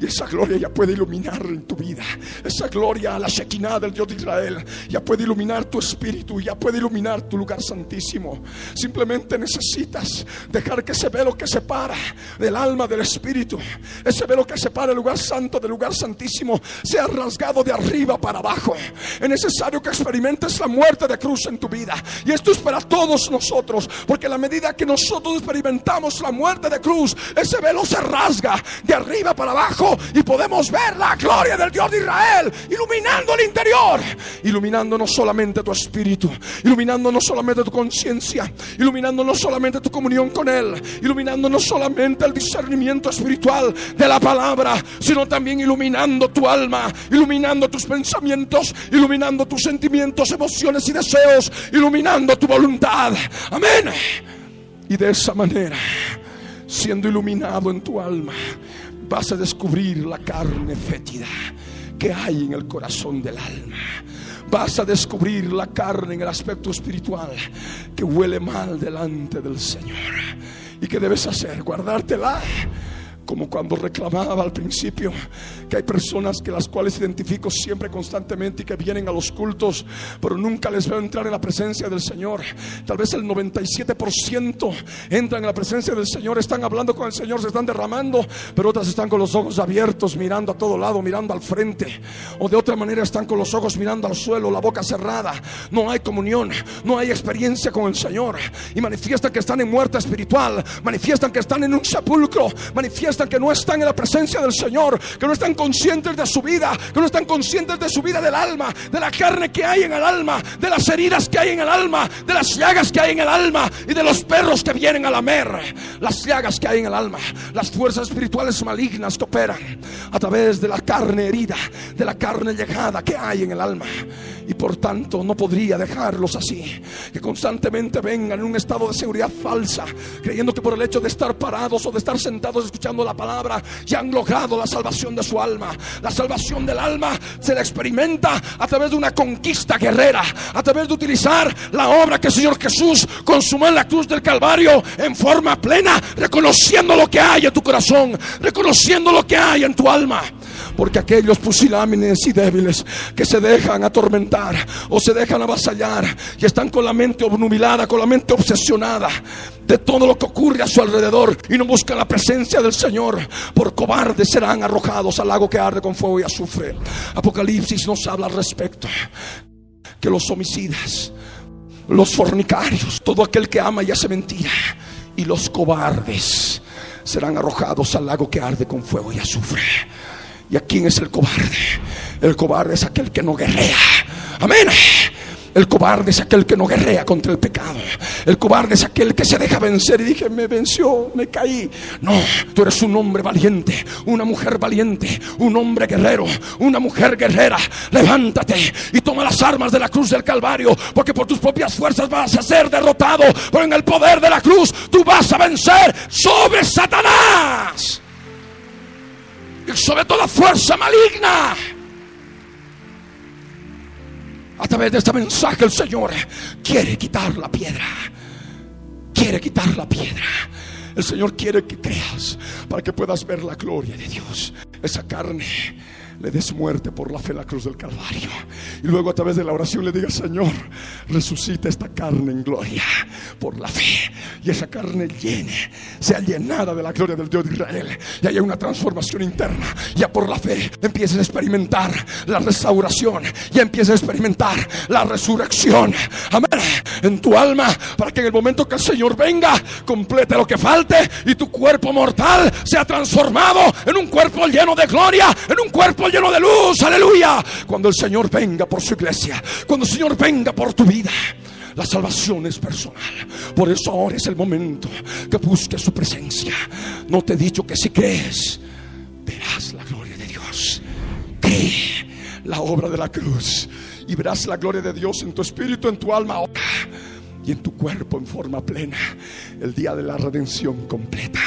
Y esa gloria ya puede iluminar en tu vida. Esa gloria, la Shekinah del Dios de Israel, ya puede iluminar tu espíritu, ya puede iluminar tu lugar santísimo. Simplemente necesitas dejar que ese velo que separa del alma del espíritu, ese velo que separa el lugar santo del lugar santísimo, sea rasgado de arriba para abajo. Es necesario que experimentes la muerte de cruz en tu vida. Y esto es para todos nosotros, porque a la medida que nosotros experimentamos la muerte de cruz, ese velo se rasga de arriba para abajo y podemos ver la gloria del Dios de Israel iluminando el interior, iluminando no solamente tu espíritu, iluminando no solamente tu conciencia, iluminando no solamente tu comunión con Él, iluminando no solamente el discernimiento espiritual de la palabra, sino también iluminando tu alma, iluminando tus pensamientos, iluminando tus sentimientos, emociones y deseos, iluminando tu voluntad. Amén. Y de esa manera, siendo iluminado en tu alma, vas a descubrir la carne fétida que hay en el corazón del alma. Vas a descubrir la carne en el aspecto espiritual que huele mal delante del Señor. ¿Y qué debes hacer? Guardártela como cuando reclamaba al principio que hay personas que las cuales identifico siempre constantemente y que vienen a los cultos, pero nunca les veo entrar en la presencia del Señor. Tal vez el 97% entran en la presencia del Señor, están hablando con el Señor, se están derramando, pero otras están con los ojos abiertos, mirando a todo lado, mirando al frente, o de otra manera están con los ojos mirando al suelo, la boca cerrada. No hay comunión, no hay experiencia con el Señor y manifiestan que están en muerte espiritual, manifiestan que están en un sepulcro, manifiestan que no están en la presencia del Señor, que no están conscientes de su vida, que no están conscientes de su vida del alma, de la carne que hay en el alma, de las heridas que hay en el alma, de las llagas que hay en el alma y de los perros que vienen a lamer, las llagas que hay en el alma, las fuerzas espirituales malignas que operan a través de la carne herida, de la carne llegada que hay en el alma. Y por tanto no podría dejarlos así, que constantemente vengan en un estado de seguridad falsa, creyendo que por el hecho de estar parados o de estar sentados escuchando la palabra, ya han logrado la salvación de su alma. La salvación del alma se la experimenta a través de una conquista guerrera, a través de utilizar la obra que el Señor Jesús consumó en la cruz del Calvario en forma plena, reconociendo lo que hay en tu corazón, reconociendo lo que hay en tu alma. Porque aquellos pusilámines y débiles que se dejan atormentar o se dejan avasallar y están con la mente obnubilada, con la mente obsesionada de todo lo que ocurre a su alrededor y no buscan la presencia del Señor, por cobardes serán arrojados al lago que arde con fuego y azufre. Apocalipsis nos habla al respecto que los homicidas, los fornicarios, todo aquel que ama y hace mentira y los cobardes serán arrojados al lago que arde con fuego y azufre. ¿Y a quién es el cobarde? El cobarde es aquel que no guerrea. Amén. El cobarde es aquel que no guerrea contra el pecado. El cobarde es aquel que se deja vencer y dije, me venció, me caí. No, tú eres un hombre valiente, una mujer valiente, un hombre guerrero, una mujer guerrera. Levántate y toma las armas de la cruz del Calvario, porque por tus propias fuerzas vas a ser derrotado, pero en el poder de la cruz tú vas a vencer sobre Satanás sobre toda fuerza maligna. A través de este mensaje el Señor quiere quitar la piedra. Quiere quitar la piedra. El Señor quiere que creas para que puedas ver la gloria de Dios. Esa carne le des muerte por la fe la cruz del Calvario. Y luego a través de la oración le diga, Señor, resucita esta carne en gloria por la fe. Y esa carne llene, sea llenada de la gloria del Dios de Israel. Y haya una transformación interna. Ya por la fe empieces a experimentar la restauración. Ya empieces a experimentar la resurrección. Amén. En tu alma, para que en el momento que el Señor venga, complete lo que falte y tu cuerpo mortal sea transformado en un cuerpo lleno de gloria, en un cuerpo lleno de luz, aleluya. Cuando el Señor venga por su iglesia, cuando el Señor venga por tu vida. La salvación es personal. Por eso ahora es el momento que busques su presencia. No te he dicho que si crees, verás la gloria de Dios. Cree la obra de la cruz y verás la gloria de Dios en tu espíritu, en tu alma ahora y en tu cuerpo en forma plena. El día de la redención completa.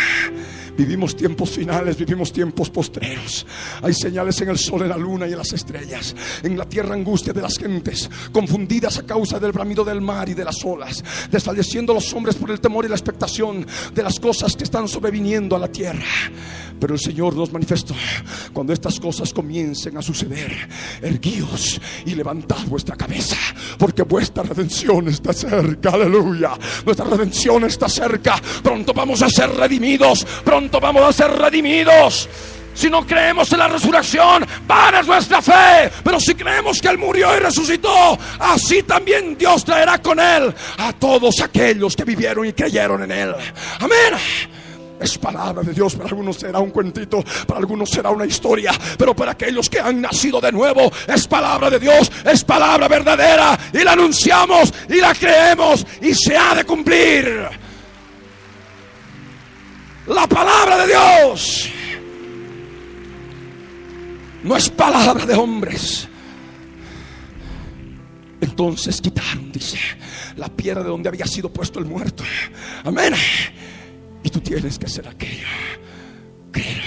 Vivimos tiempos finales, vivimos tiempos postreros. Hay señales en el sol, en la luna y en las estrellas. En la tierra angustia de las gentes, confundidas a causa del bramido del mar y de las olas, desfalleciendo los hombres por el temor y la expectación de las cosas que están sobreviniendo a la tierra. Pero el Señor nos manifestó, cuando estas cosas comiencen a suceder, erguíos y levantad vuestra cabeza, porque vuestra redención está cerca, aleluya. Nuestra redención está cerca, pronto vamos a ser redimidos, pronto vamos a ser redimidos. Si no creemos en la resurrección, vana es nuestra fe. Pero si creemos que Él murió y resucitó, así también Dios traerá con Él a todos aquellos que vivieron y creyeron en Él. Amén. Es palabra de Dios. Para algunos será un cuentito, para algunos será una historia. Pero para aquellos que han nacido de nuevo, es palabra de Dios, es palabra verdadera. Y la anunciamos y la creemos y se ha de cumplir. La palabra de Dios no es palabra de hombres. Entonces quitaron, dice, la piedra de donde había sido puesto el muerto. Amén. Y tú tienes que hacer aquello. Creer.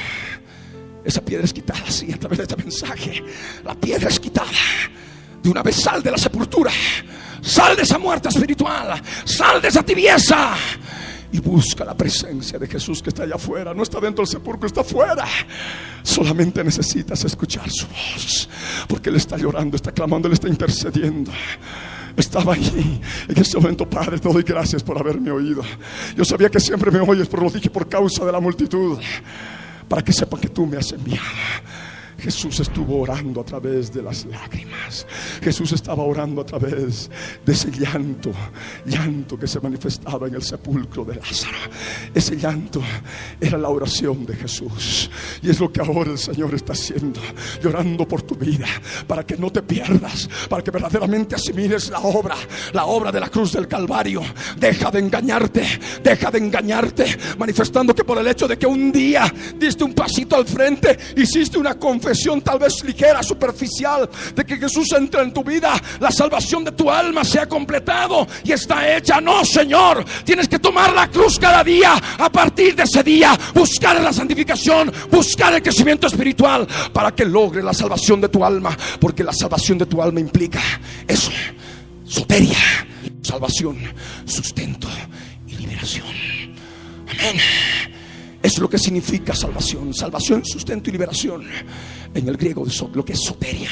Esa piedra es quitada así a través de este mensaje. La piedra es quitada. De una vez sal de la sepultura. Sal de esa muerte espiritual. Sal de esa tibieza. Y busca la presencia de Jesús que está allá afuera. No está dentro del sepulcro, está afuera. Solamente necesitas escuchar su voz. Porque Él está llorando, está clamando, Él está intercediendo. Estaba allí. En ese momento, Padre, te doy gracias por haberme oído. Yo sabía que siempre me oyes, pero lo dije por causa de la multitud. Para que sepan que tú me has enviado. Jesús estuvo orando a través de las lágrimas. Jesús estaba orando a través de ese llanto, llanto que se manifestaba en el sepulcro de Lázaro. Ese llanto era la oración de Jesús. Y es lo que ahora el Señor está haciendo, llorando por tu vida, para que no te pierdas, para que verdaderamente asimiles la obra, la obra de la cruz del Calvario. Deja de engañarte, deja de engañarte, manifestando que por el hecho de que un día diste un pasito al frente, hiciste una confesión tal vez ligera, superficial, de que Jesús entra en tu vida, la salvación de tu alma se ha completado y está hecha. No, Señor, tienes que tomar la cruz cada día. A partir de ese día, buscar la santificación, buscar el crecimiento espiritual para que logre la salvación de tu alma, porque la salvación de tu alma implica eso, soteria, salvación, sustento y liberación. Amén. Es lo que significa salvación. Salvación, sustento y liberación. En el griego lo que es soteria.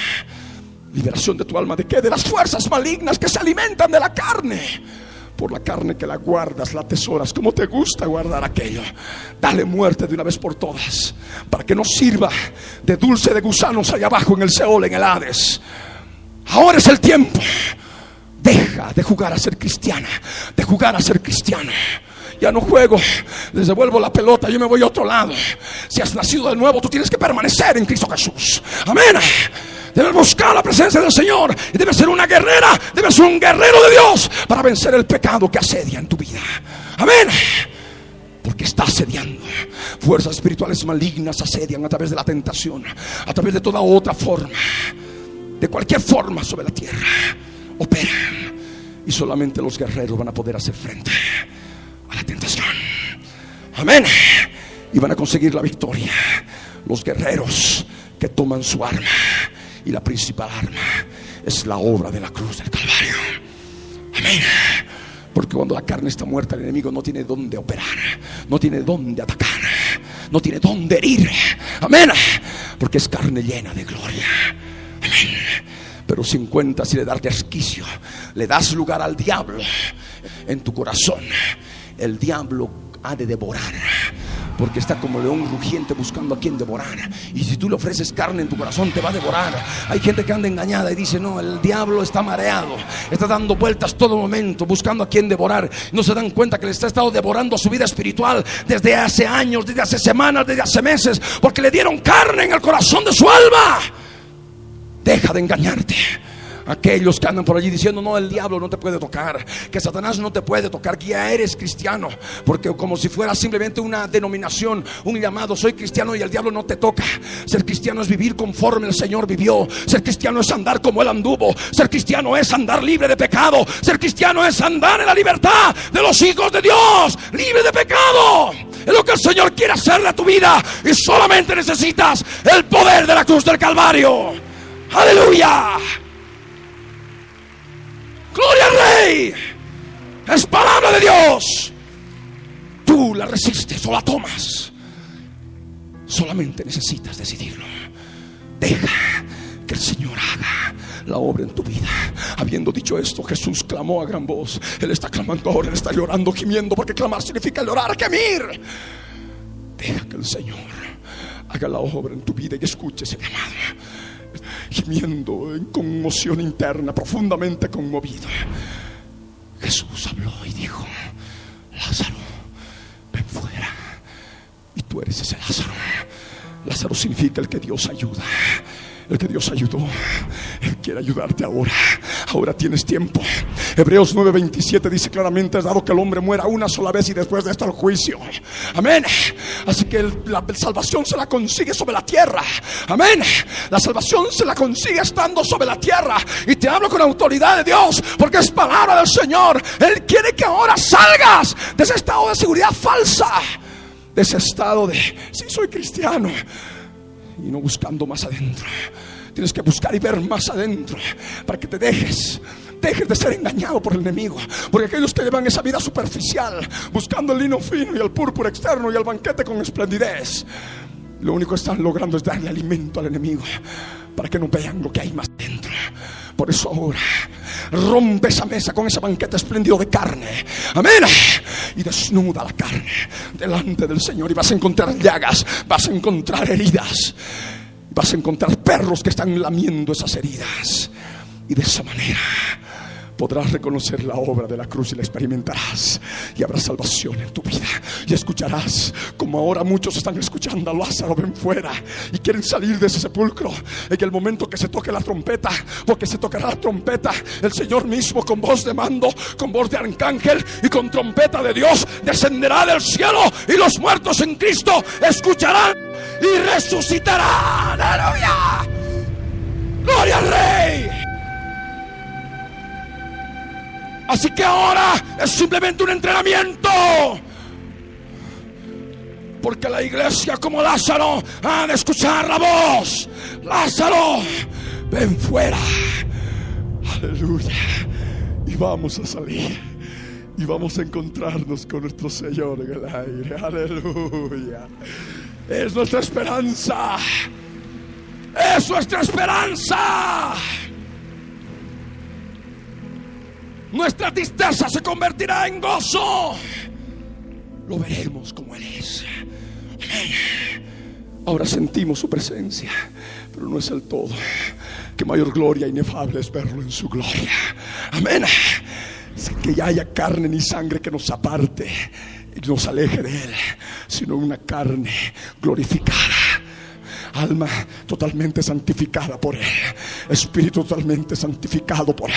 Liberación de tu alma. ¿De qué? De las fuerzas malignas que se alimentan de la carne. Por la carne que la guardas, la atesoras. Como te gusta guardar aquello. Dale muerte de una vez por todas. Para que no sirva de dulce de gusanos allá abajo en el Seol, en el Hades. Ahora es el tiempo. Deja de jugar a ser cristiana. De jugar a ser cristiano ya no juego, les devuelvo la pelota, yo me voy a otro lado. Si has nacido de nuevo, tú tienes que permanecer en Cristo Jesús. Amén. Debes buscar la presencia del Señor. Y debes ser una guerrera. Debes ser un guerrero de Dios para vencer el pecado que asedia en tu vida. Amén. Porque está asediando. Fuerzas espirituales malignas asedian a través de la tentación. A través de toda otra forma. De cualquier forma sobre la tierra. Operan. Y solamente los guerreros van a poder hacer frente la tentación. Amén. Y van a conseguir la victoria. Los guerreros que toman su arma. Y la principal arma es la obra de la cruz del Calvario. Amén. Porque cuando la carne está muerta, el enemigo no tiene dónde operar, no tiene dónde atacar, no tiene dónde herir. Amén. Porque es carne llena de gloria. Amén. Pero si encuentras y le das resquicio, le das lugar al diablo en tu corazón, el diablo ha de devorar porque está como león rugiente buscando a quien devorar. Y si tú le ofreces carne en tu corazón, te va a devorar. Hay gente que anda engañada y dice, no, el diablo está mareado, está dando vueltas todo momento, buscando a quien devorar. No se dan cuenta que le está estado devorando su vida espiritual desde hace años, desde hace semanas, desde hace meses, porque le dieron carne en el corazón de su alma. Deja de engañarte aquellos que andan por allí diciendo, no, el diablo no te puede tocar, que Satanás no te puede tocar, que ya eres cristiano, porque como si fuera simplemente una denominación, un llamado, soy cristiano y el diablo no te toca. Ser cristiano es vivir conforme el Señor vivió, ser cristiano es andar como él anduvo, ser cristiano es andar libre de pecado, ser cristiano es andar en la libertad de los hijos de Dios, libre de pecado. Es lo que el Señor quiere hacerle a tu vida y solamente necesitas el poder de la cruz del Calvario. Aleluya. Gloria al Rey. Es palabra de Dios. Tú la resistes o la tomas. Solamente necesitas decidirlo. Deja que el Señor haga la obra en tu vida. Habiendo dicho esto, Jesús clamó a gran voz. Él está clamando ahora, él está llorando, gimiendo, porque clamar significa llorar, gemir. Deja que el Señor haga la obra en tu vida y escuche ese llamado gimiendo en conmoción interna, profundamente conmovido. Jesús habló y dijo, Lázaro, ven fuera. Y tú eres ese Lázaro. Lázaro significa el que Dios ayuda el que Dios ayudó. Él quiere ayudarte ahora. Ahora tienes tiempo. Hebreos 9:27 dice claramente, es dado que el hombre muera una sola vez y después de esto el juicio. Amén. Así que la salvación se la consigue sobre la tierra. Amén. La salvación se la consigue estando sobre la tierra. Y te hablo con autoridad de Dios, porque es palabra del Señor. Él quiere que ahora salgas de ese estado de seguridad falsa. De ese estado de, si soy cristiano y no buscando más adentro. Tienes que buscar y ver más adentro para que te dejes. Dejes de ser engañado por el enemigo. Porque aquellos que llevan esa vida superficial, buscando el lino fino y el púrpura externo y el banquete con esplendidez, lo único que están logrando es darle alimento al enemigo para que no vean lo que hay más dentro. Por eso ahora rompe esa mesa con ese banquete espléndido de carne. Amén. Y desnuda la carne delante del Señor y vas a encontrar llagas, vas a encontrar heridas, vas a encontrar perros que están lamiendo esas heridas. Y de esa manera podrás reconocer la obra de la cruz y la experimentarás. Y habrá salvación en tu vida. Y escucharás como ahora muchos están escuchando a Lázaro ven fuera y quieren salir de ese sepulcro. En el momento que se toque la trompeta, porque se tocará la trompeta, el Señor mismo con voz de mando, con voz de arcángel y con trompeta de Dios descenderá del cielo y los muertos en Cristo escucharán y resucitarán. Aleluya. Gloria al Rey. Así que ahora es simplemente un entrenamiento. Porque la iglesia como Lázaro han de escuchar la voz. Lázaro, ven fuera. Aleluya. Y vamos a salir. Y vamos a encontrarnos con nuestro Señor en el aire. Aleluya. Es nuestra esperanza. Es nuestra esperanza. Nuestra tristeza se convertirá en gozo. Lo veremos como Él es. Ahora sentimos su presencia, pero no es el todo. Que mayor gloria inefable es verlo en su gloria. Amén. Que ya haya carne ni sangre que nos aparte y nos aleje de Él, sino una carne glorificada alma totalmente santificada por Él. espíritu totalmente santificado por Él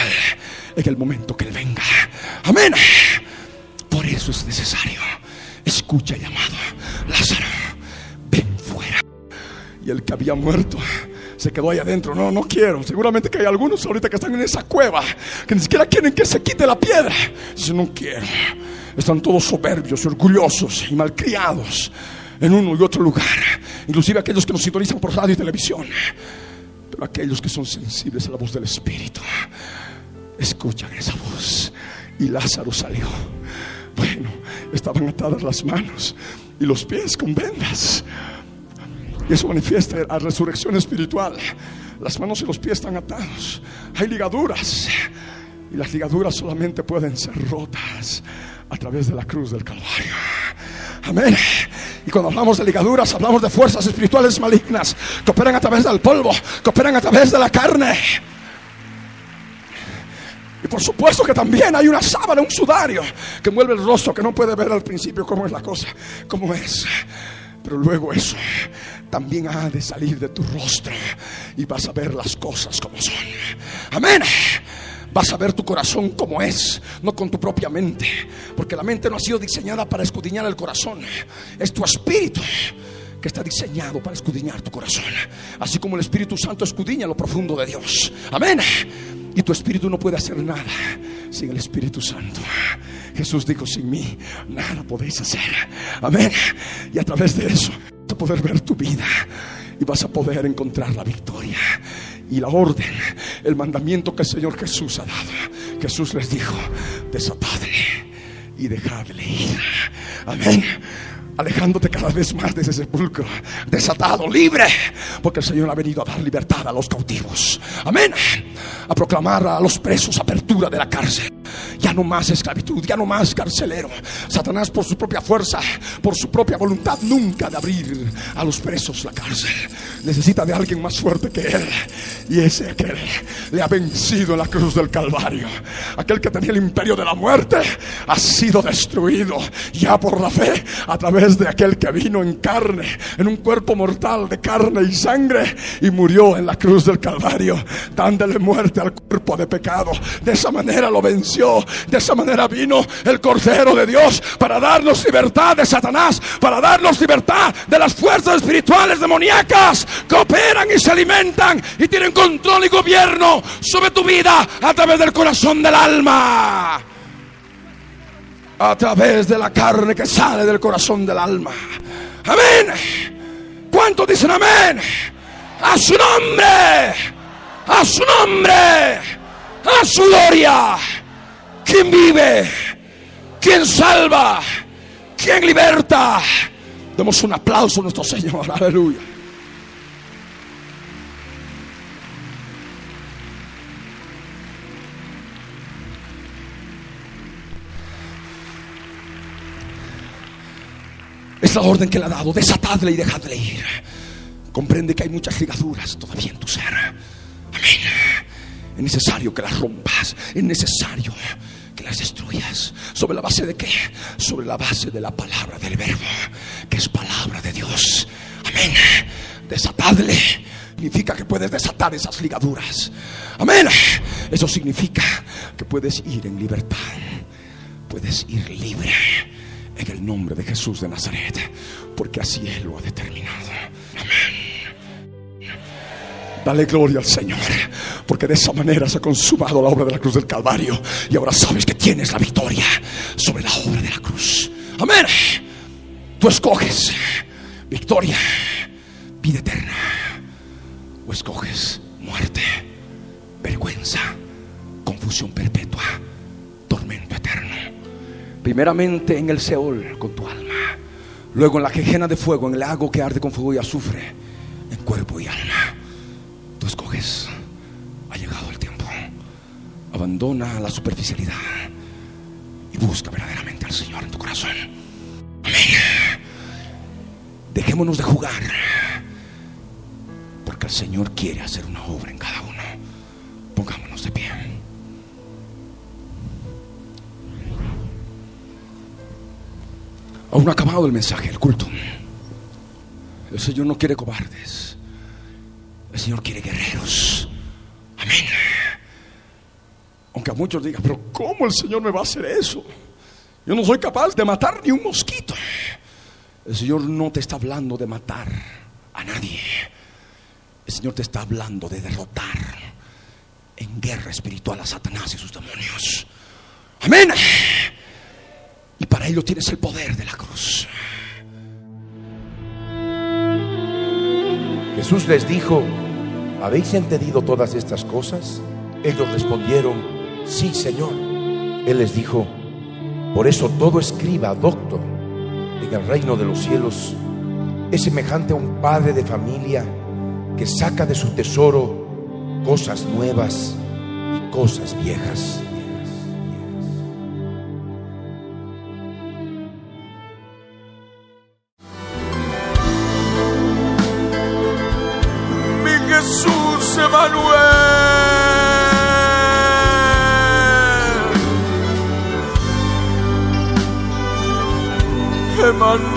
en el momento que Él venga. Amén. Por eso es necesario. Escucha llamado. Lázaro, ven fuera. Y el que había muerto se quedó ahí adentro. No, no quiero. Seguramente que hay algunos ahorita que están en esa cueva que ni siquiera quieren que se quite la piedra. Dice, no quiero. Están todos soberbios orgullosos y malcriados en uno y otro lugar. Inclusive aquellos que nos sintonizan por radio y televisión. Pero aquellos que son sensibles a la voz del Espíritu, escuchan esa voz. Y Lázaro salió. Bueno, estaban atadas las manos y los pies con vendas. Y eso manifiesta la resurrección espiritual. Las manos y los pies están atados. Hay ligaduras. Y las ligaduras solamente pueden ser rotas a través de la cruz del Calvario. Amén. Y cuando hablamos de ligaduras, hablamos de fuerzas espirituales malignas que operan a través del polvo, que operan a través de la carne. Y por supuesto que también hay una sábana, un sudario que envuelve el rostro, que no puede ver al principio cómo es la cosa, cómo es. Pero luego eso también ha de salir de tu rostro y vas a ver las cosas como son. Amén. Vas a ver tu corazón como es, no con tu propia mente. Porque la mente no ha sido diseñada para escudriñar el corazón. Es tu espíritu que está diseñado para escudriñar tu corazón. Así como el Espíritu Santo escudriña lo profundo de Dios. Amén. Y tu espíritu no puede hacer nada sin el Espíritu Santo. Jesús dijo, sin mí nada podéis hacer. Amén. Y a través de eso vas a poder ver tu vida y vas a poder encontrar la victoria y la orden, el mandamiento que el Señor Jesús ha dado. Jesús les dijo, desatadle y dejadle ir. Amén alejándote cada vez más de ese sepulcro, desatado, libre, porque el Señor ha venido a dar libertad a los cautivos. Amén. A proclamar a los presos apertura de la cárcel. Ya no más esclavitud, ya no más carcelero. Satanás por su propia fuerza, por su propia voluntad, nunca de abrir a los presos la cárcel. Necesita de alguien más fuerte que él. Y ese aquel le ha vencido en la cruz del Calvario. Aquel que tenía el imperio de la muerte ha sido destruido ya por la fe a través de aquel que vino en carne, en un cuerpo mortal de carne y sangre y murió en la cruz del Calvario, dándole muerte al cuerpo de pecado. De esa manera lo venció de esa manera vino el Cordero de Dios para darnos libertad de Satanás, para darnos libertad de las fuerzas espirituales demoníacas que operan y se alimentan y tienen control y gobierno sobre tu vida a través del corazón del alma. A través de la carne que sale del corazón del alma. Amén. ¿Cuántos dicen amén? A su nombre. A su nombre. A su gloria. ¿Quién vive? ¿Quién salva? ¿Quién liberta? Demos un aplauso a nuestro Señor. Aleluya. Es la orden que le ha dado. Desatadle y dejadle ir. Comprende que hay muchas ligaduras todavía en tu ser. Amén. Es necesario que las rompas. Es necesario que las destruyas. ¿Sobre la base de qué? Sobre la base de la palabra del verbo, que es palabra de Dios. Amén. Desatadle. Significa que puedes desatar esas ligaduras. Amén. Eso significa que puedes ir en libertad. Puedes ir libre en el nombre de Jesús de Nazaret. Porque así Él lo ha determinado. Amén. Dale gloria al Señor. Porque de esa manera se ha consumado la obra de la cruz del Calvario. Y ahora sabes que tienes la victoria sobre la obra de la cruz. Amén. Tú escoges victoria, vida eterna. O escoges muerte, vergüenza, confusión perpetua, tormento eterno. Primeramente en el Seol con tu alma. Luego en la quejena de fuego, en el lago que arde con fuego y azufre, en cuerpo y alma escoges. Ha llegado el tiempo. Abandona la superficialidad y busca verdaderamente al Señor en tu corazón. Amén. Dejémonos de jugar. Porque el Señor quiere hacer una obra en cada uno. Pongámonos de pie. Aún ha acabado el mensaje, el culto. El Señor no quiere cobardes. El Señor quiere guerreros. muchos digan, pero ¿cómo el Señor me va a hacer eso? Yo no soy capaz de matar ni un mosquito. El Señor no te está hablando de matar a nadie. El Señor te está hablando de derrotar en guerra espiritual a Satanás y sus demonios. Amén. Y para ello tienes el poder de la cruz. Jesús les dijo, ¿habéis entendido todas estas cosas? Ellos respondieron, sí, Señor. Él les dijo, por eso todo escriba, doctor, en el reino de los cielos es semejante a un padre de familia que saca de su tesoro cosas nuevas y cosas viejas. Emanuel. Emanuel.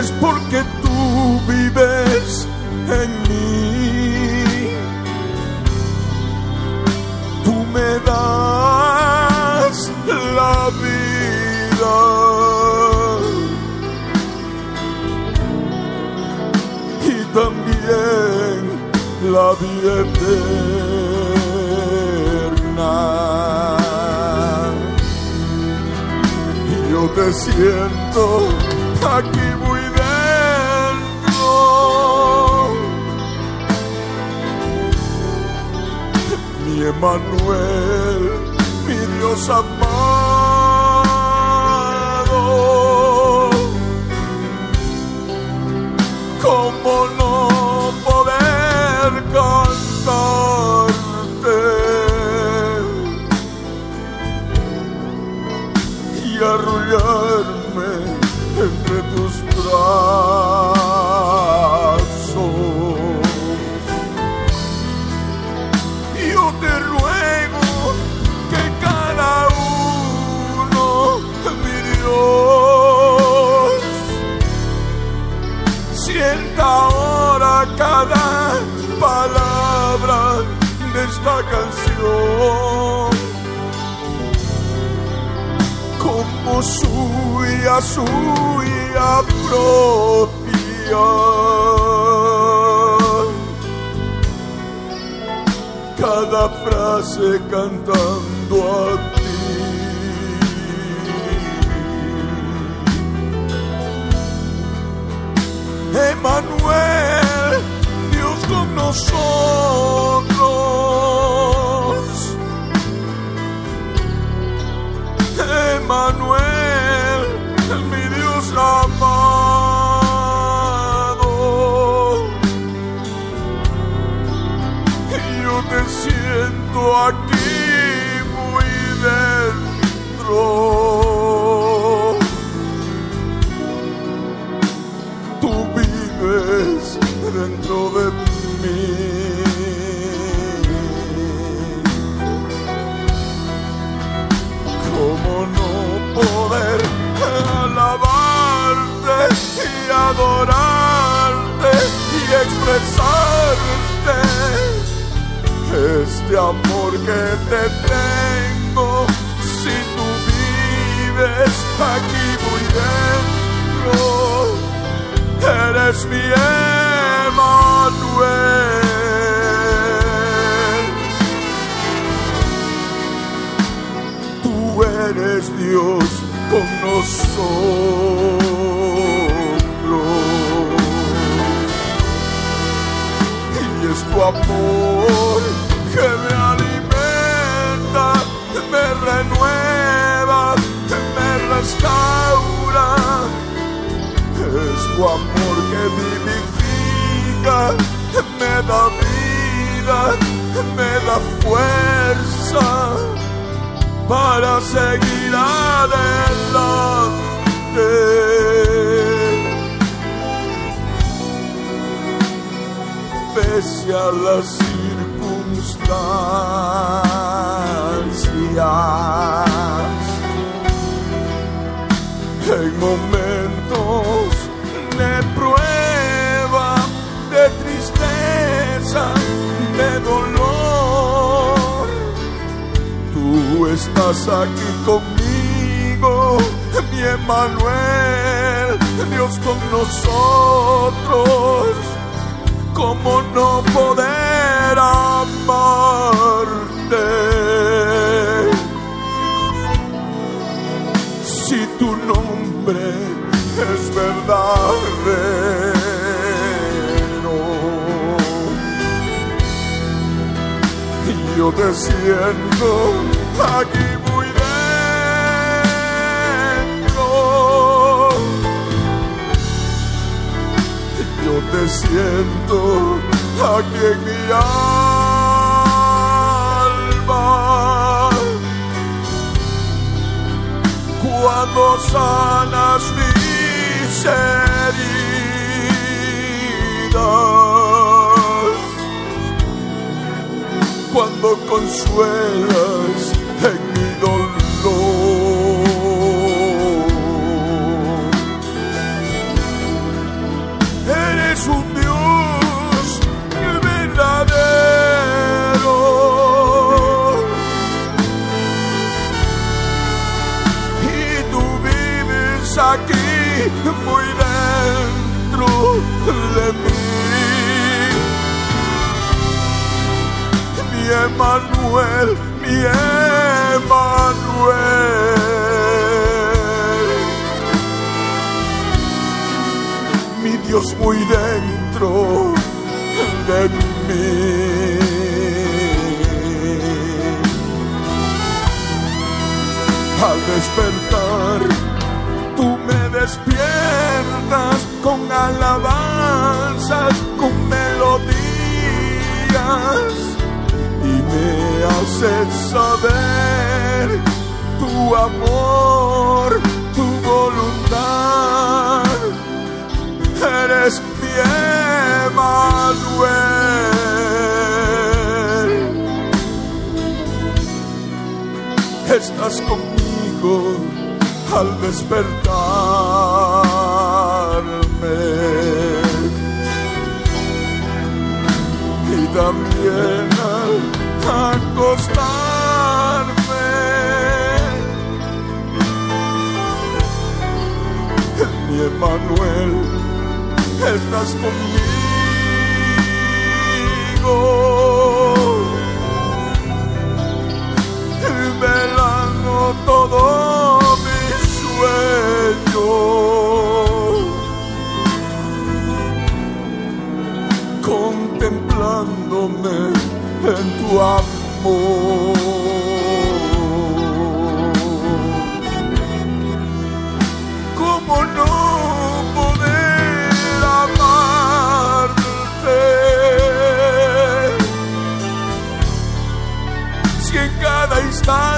Es porque tú vives en mí. Tú me das la vida. Y también la vida eterna. Yo te siento Mi Emanuel, mi Dios amado. Canción como suya, suya propia. Cada frase cantando a ti. Emanuel, Dios con nosotros. Aquí muy dentro. Tú vives dentro de mí. ¿Cómo no poder alabarte y adorarte y expresarte este amor que te tengo si tú vives aquí muy dentro? Eres mi Emanuel. Tú eres Dios con nosotros. Y es tu amor renueva, me restaura. Es tu amor que vivifica, me da vida, me da fuerza para seguir adelante. Pese a las circunstancias, en momentos de prueba, de tristeza, de dolor. Tú estás aquí conmigo, mi Emanuel, Dios con nosotros. ¿Cómo no poder amarte? Verdadero. Yo te siento aquí muy dentro. Yo te siento aquí en mi alma. Cuando sanas mis heridas. Cuando consuelas muy dentro de mí. Mi Emanuel, mi Emanuel. Mi Dios muy dentro de mí. Al despertar, con alabanzas, con melodías y me haces saber tu amor, tu voluntad. Eres mi Emanuel. Estás conmigo al despertarme. Emanuel, estás conmigo. Velando todo mi sueño, contemplándome en tu amor. find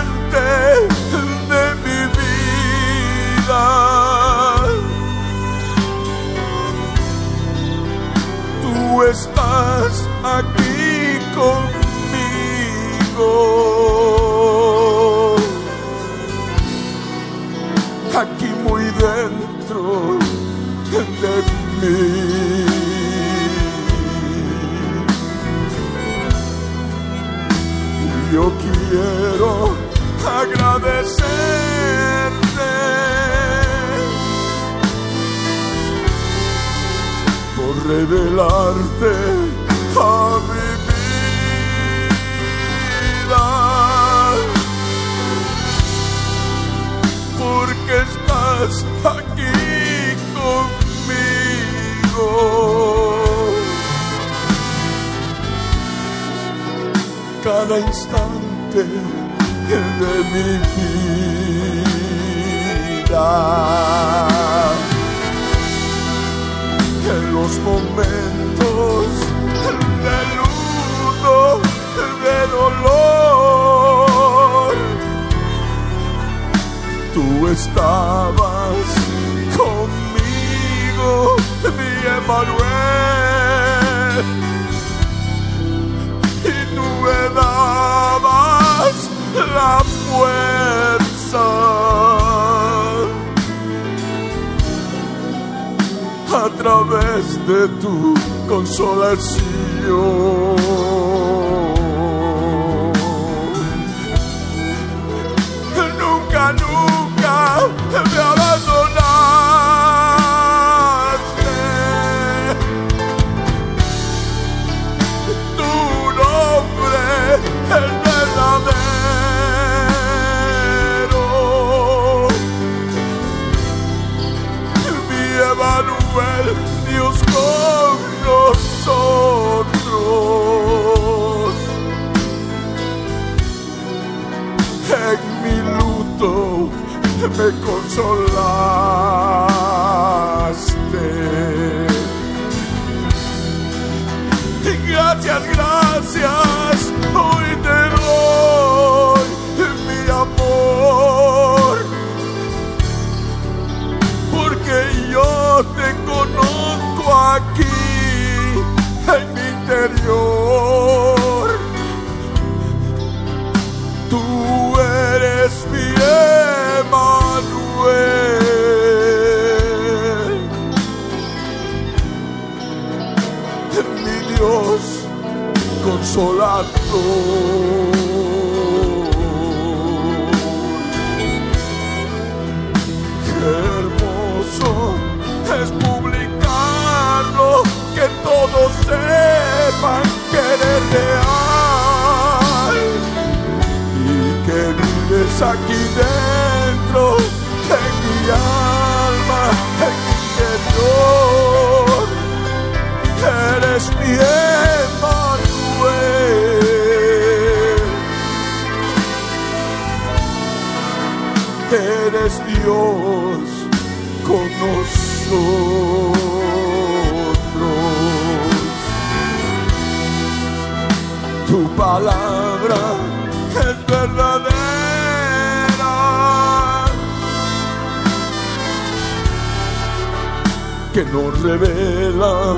que nos revela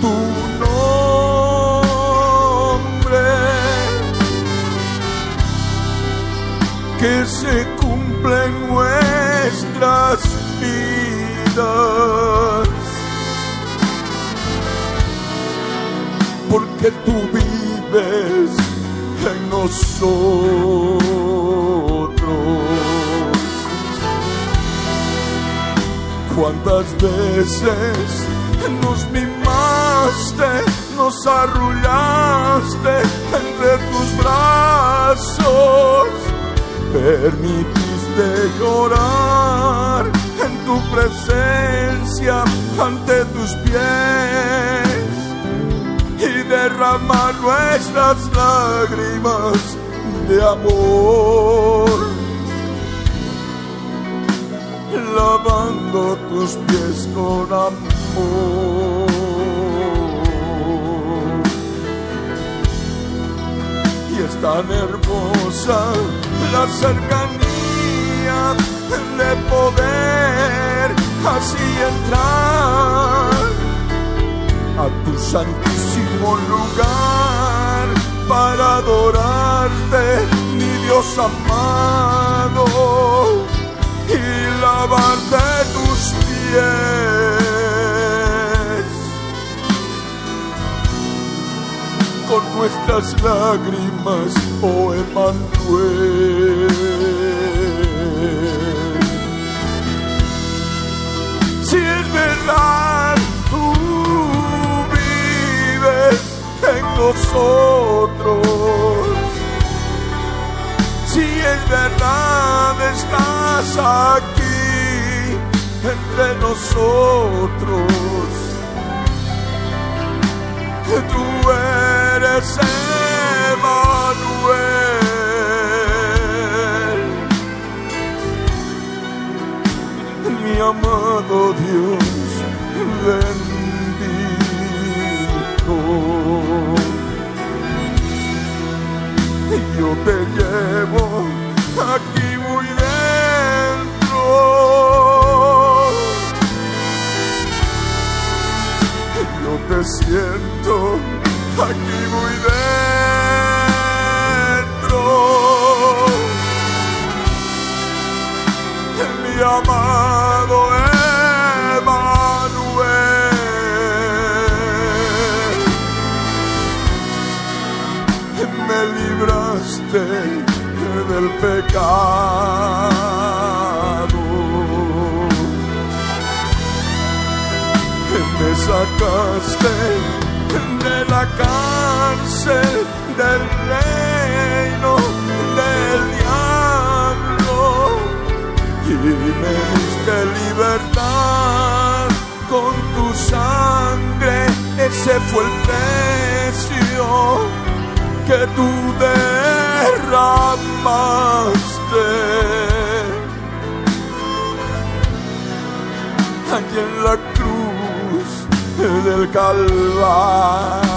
tu nombre. Que se cumple nuestras vidas. Porque tú vives en nosotros. cuántas veces nos mimaste, nos arrullaste entre tus brazos, permitiste llorar en tu presencia ante tus pies y derramar nuestras lágrimas de amor lavando tus pies con amor. Y es tan hermosa la cercanía de poder así entrar a tu santísimo lugar para adorarte, mi Dios amado lavarte tus pies con nuestras lágrimas, oh Emanuel. Si es verdad, tú vives en nosotros si es verdad estás aquí entre nosotros, tú eres Emanuel, mi amado Dios bendito. Yo te llevo aquí Siento aquí muy dentro. Mi amado del pecado. Me sacaste de la cárcel del reino del diablo y me diste libertad con tu sangre. Ese fue el precio que tú derramaste. Allí en la del Calvario.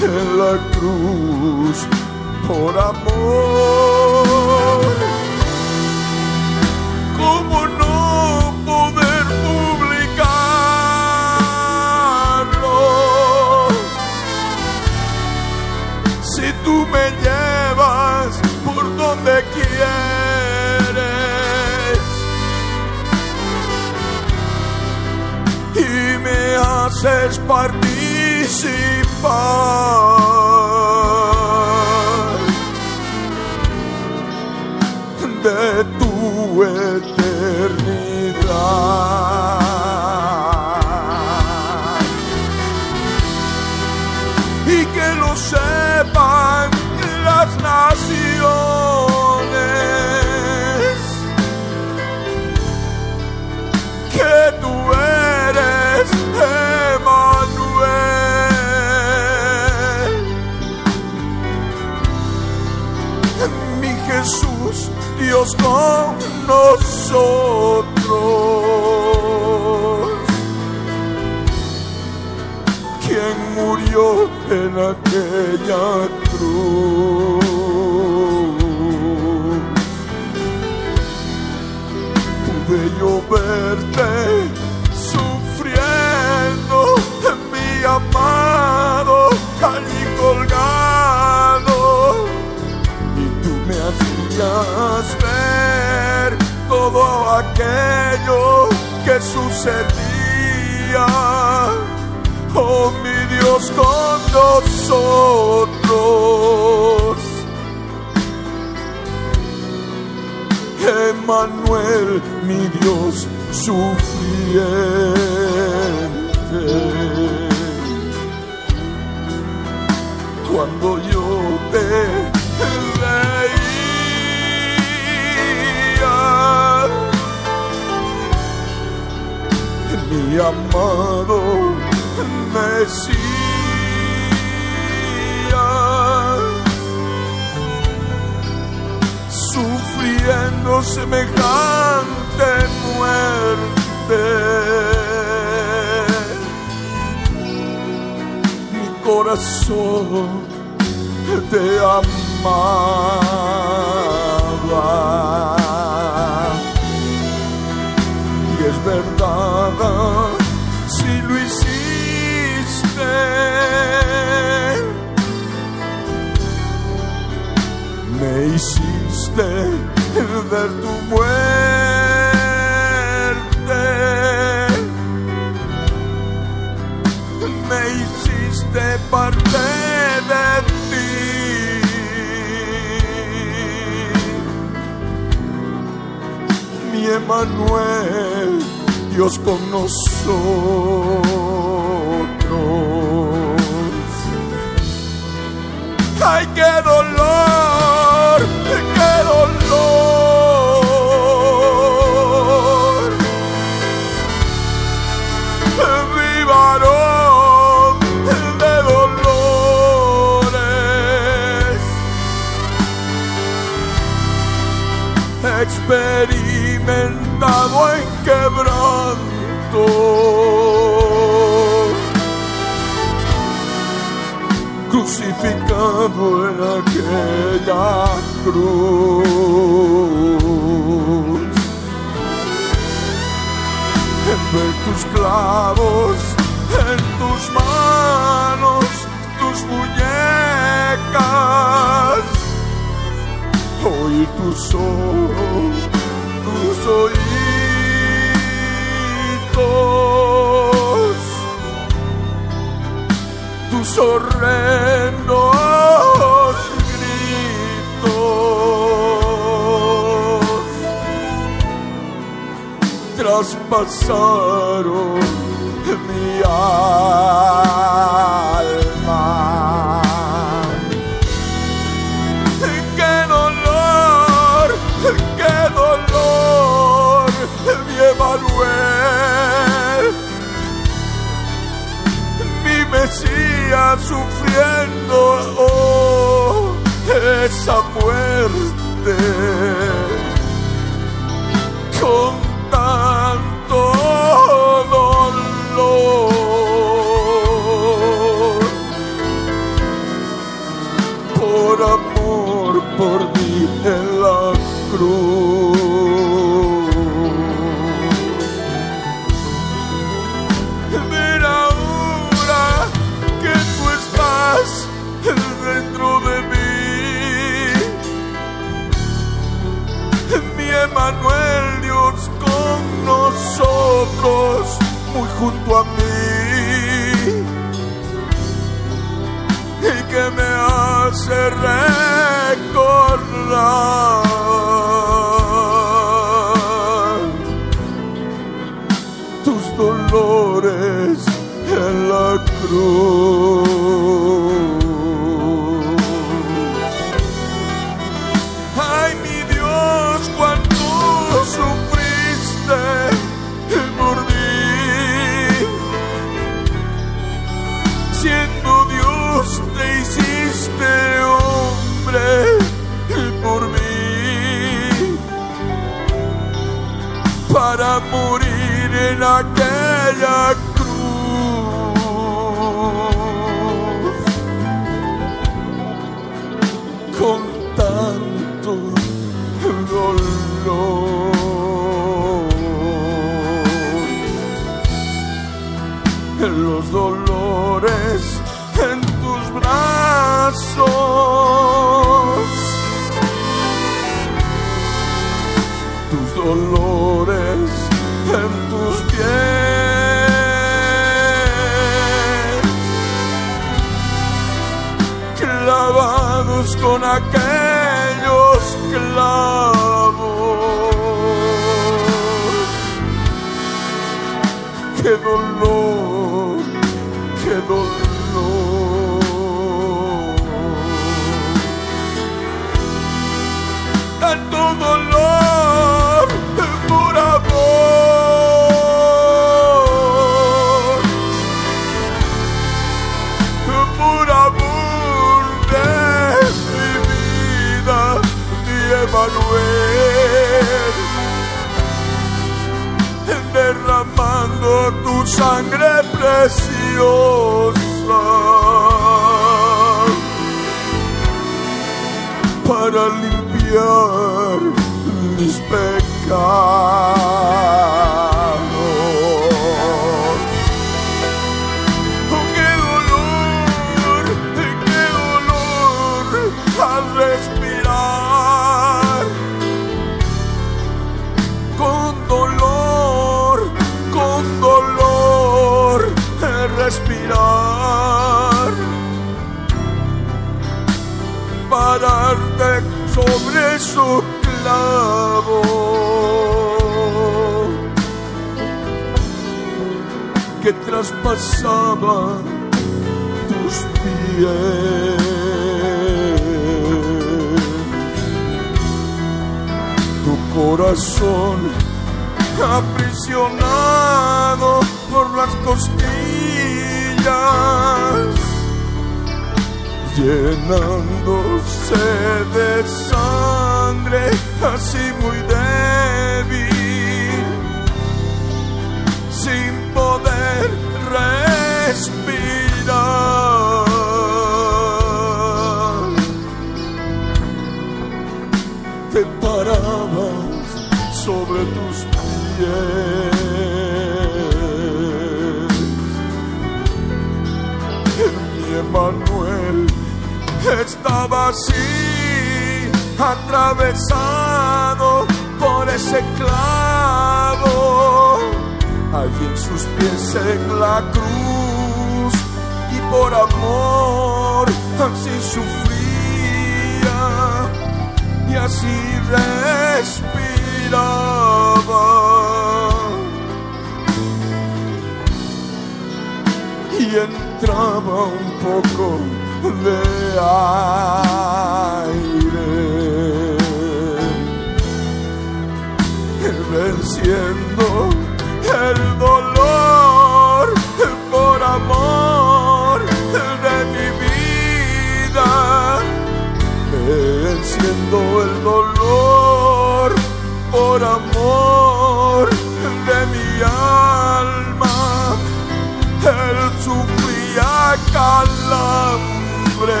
calambres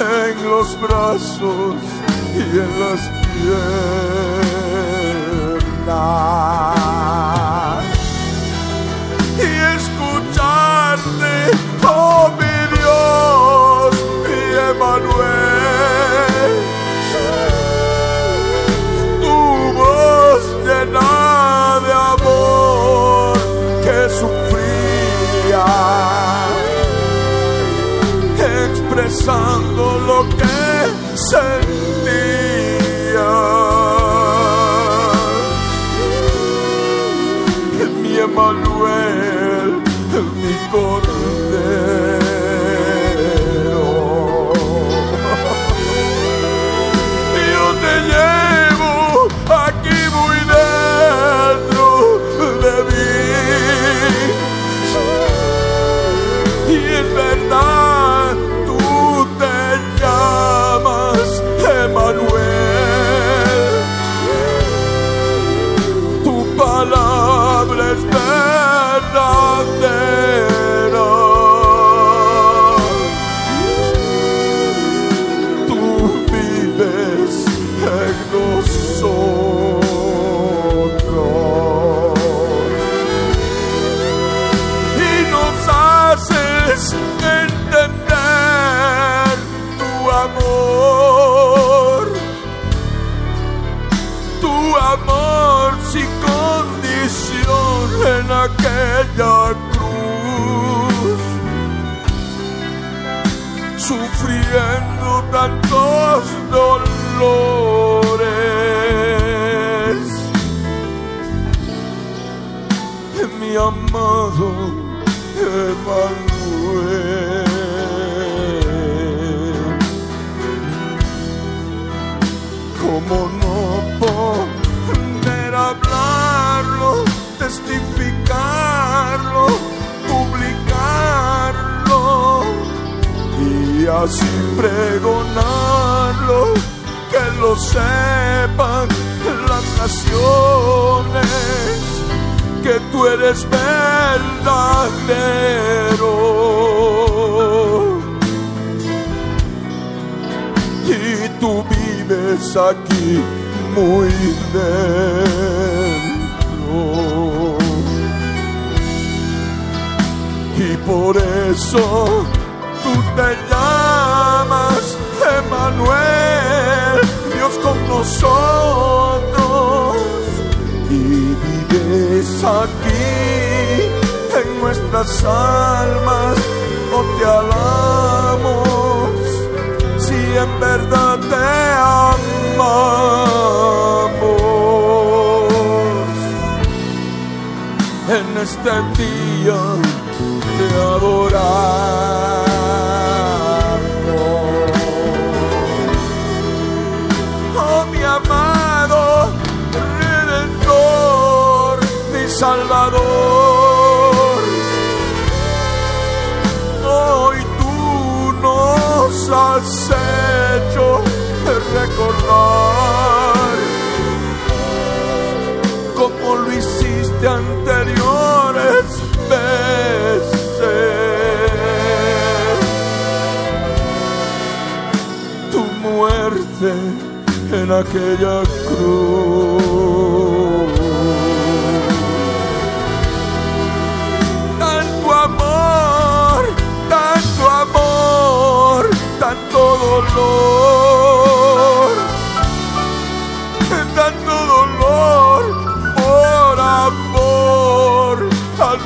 en los brazos y en las piernas. Y escucharte, oh mi Dios, mi Emanuel. pensando lo que sentía. Mi Emanuel, mi corazón. Aquella cruz, sufriendo tantos dolores. Así pregonarlo? Que lo sepan las naciones que tú eres verdadero. Y tú vives aquí muy dentro. Y por eso tú te llamas Emanuel, Dios con nosotros y vives aquí en nuestras almas, oh te alabamos, si en verdad te amamos. En este día te adoramos. Recordar como lo hiciste anteriores veces. Tu muerte en aquella cruz. Tanto amor, tanto amor, tanto dolor,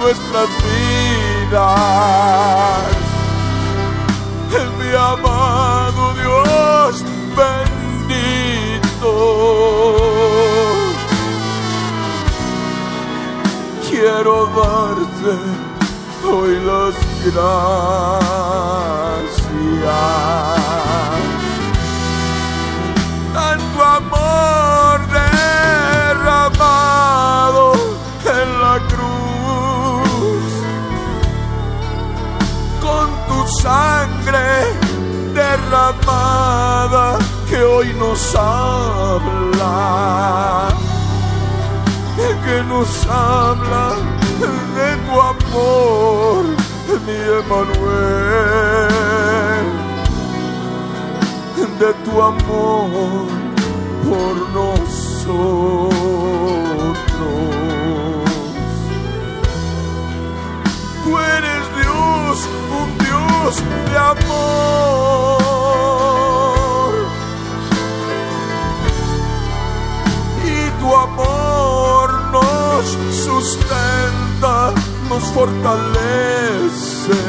nuestras vidas. Mi amado Dios bendito. Quiero darte hoy las gracias. Tanto amor derramado en la sangre derramada que hoy nos habla, que nos habla de tu amor, mi Emanuel, de tu amor por nosotros. Tú eres Dios, de amor. Y tu amor nos sustenta, nos fortalece.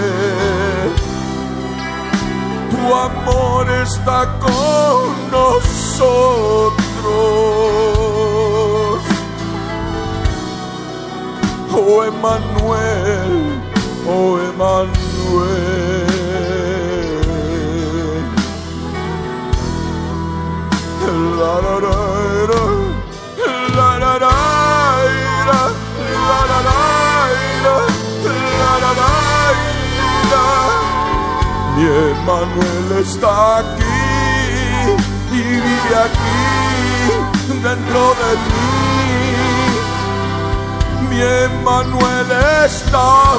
Tu amor está con nosotros. Oh Emanuel, oh Emanuel. Mi Emanuel está aquí y vive aquí dentro de mí mi Emanuel está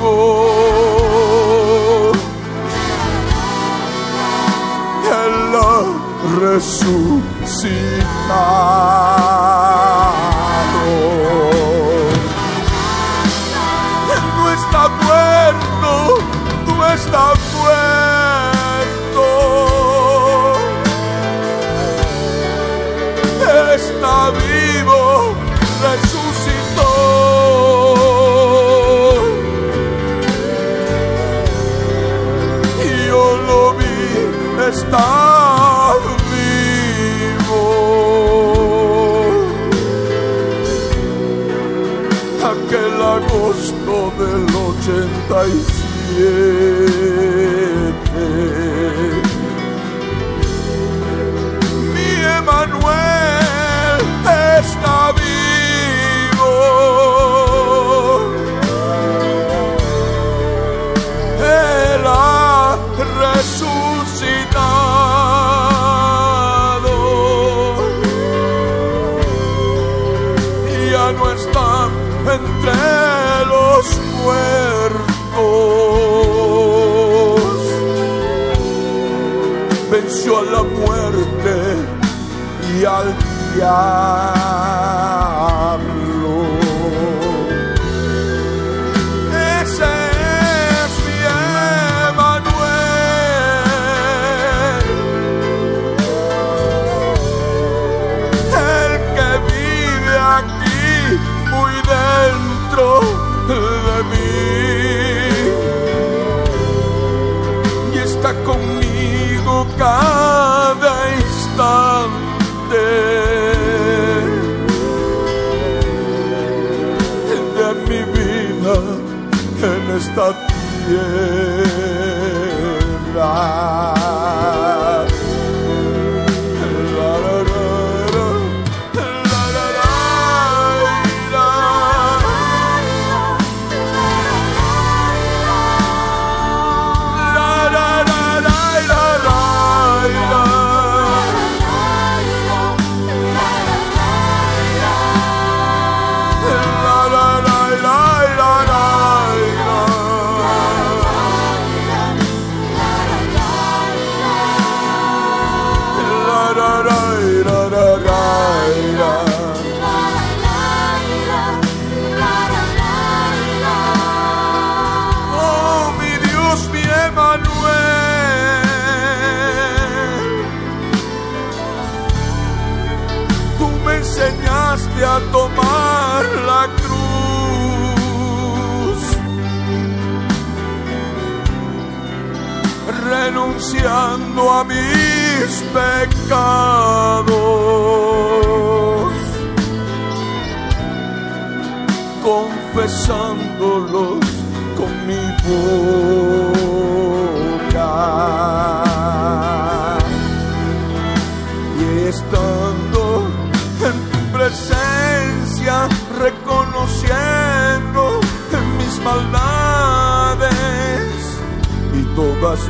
vivo. Resucitado. No está muerto, está muerto, está vivo. Tá aí. Venció a la muerte y al diablo. Esta tierra. Renunciando a mis pecados confesándolos con mi boca.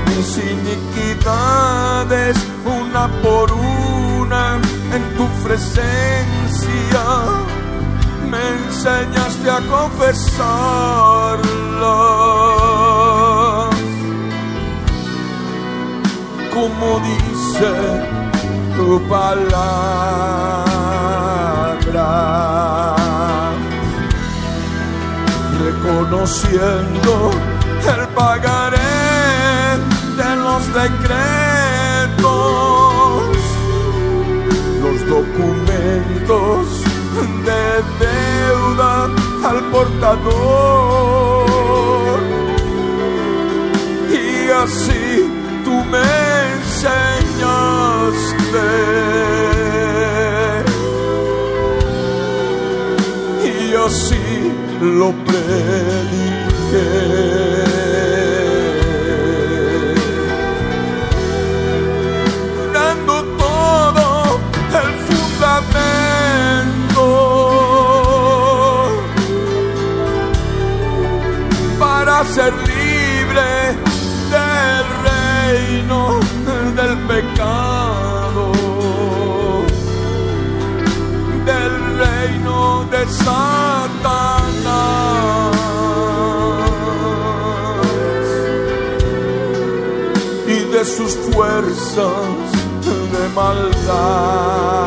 Mis iniquidades, una por una, en tu presencia me enseñaste a confesarlas. Como dice tu palabra, reconociendo los decretos los documentos de deuda al portador. Y así tú me enseñaste. Y así lo prediqué. Ser libre del reino del pecado, del reino de Satanás y de sus fuerzas de maldad.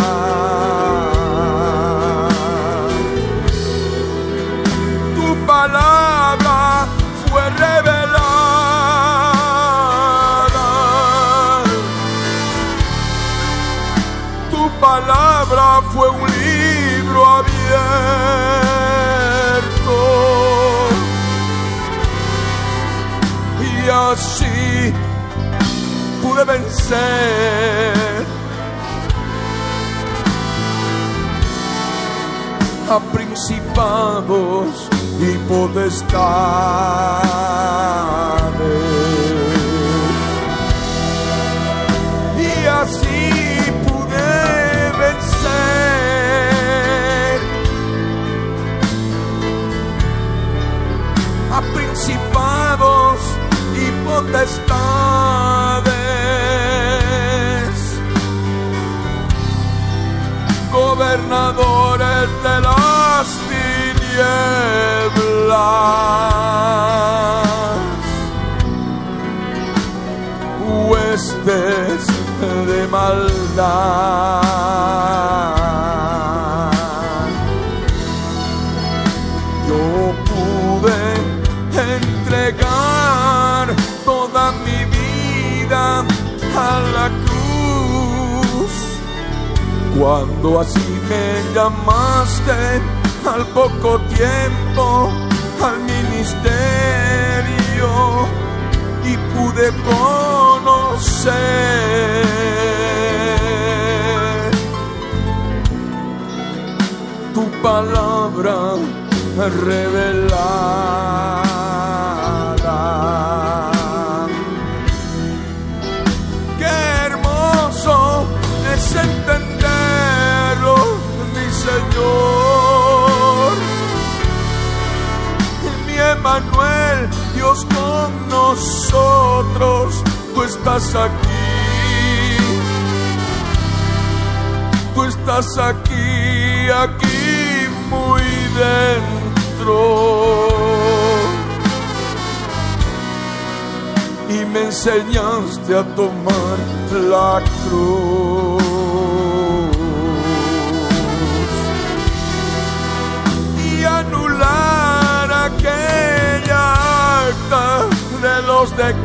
Así pude vencer a principados y potestades. Potestades, gobernadores de las tinieblas, huestes de maldad. Cuando así me llamaste al poco tiempo al ministerio y pude conocer tu palabra revelada. Dios con nosotros, tú estás aquí. Tú estás aquí, aquí muy dentro. Y me enseñaste a tomar la cruz. De los decretos,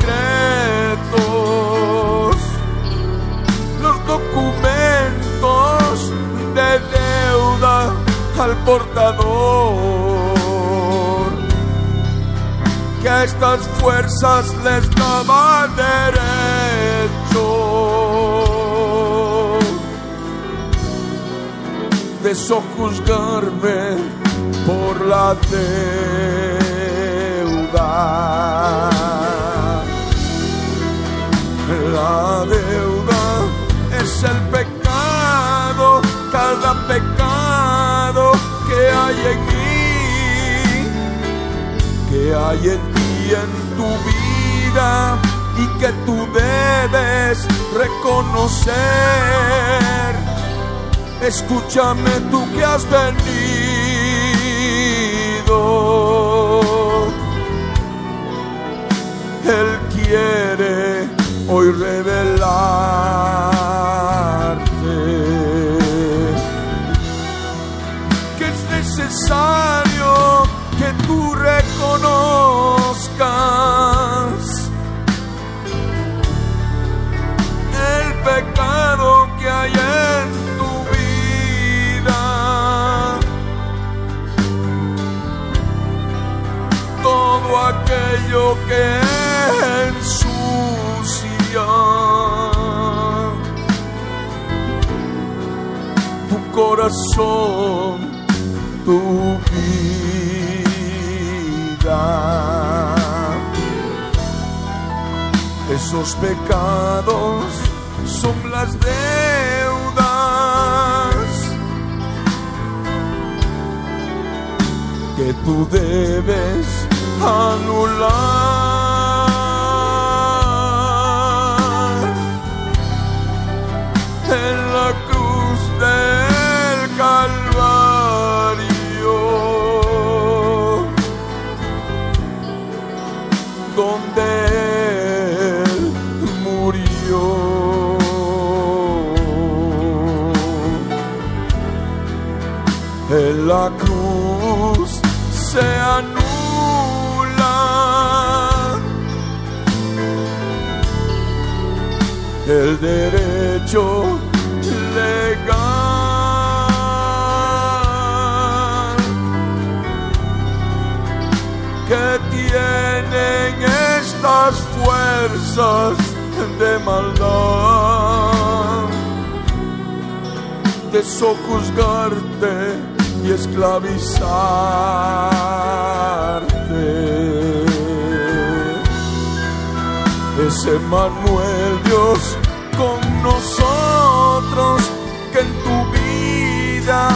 los documentos de deuda al portador que a estas fuerzas les daba derecho de sojuzgarme por la deuda. La deuda es el pecado, cada pecado que hay en mí que hay en ti en tu vida y que tú debes reconocer. Escúchame tú que has venido. Él quiere hoy revelarte que es necesario que tú reconozcas corazón, tu vida. Esos pecados son las deudas que tú debes anular la cruz se anula. El derecho legal que tienen estas fuerzas de maldad de sojuzgarte y esclavizarte. Es Emmanuel Dios con nosotros que en tu vida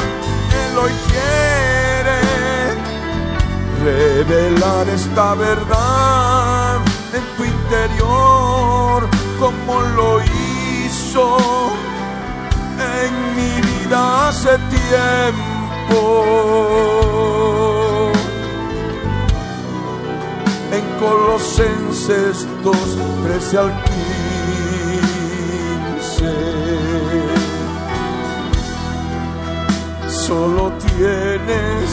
Él hoy quiere revelar esta verdad en tu interior como lo hizo en mi vida hace tiempo. En Colosenses 2, 13 al 15. Solo tienes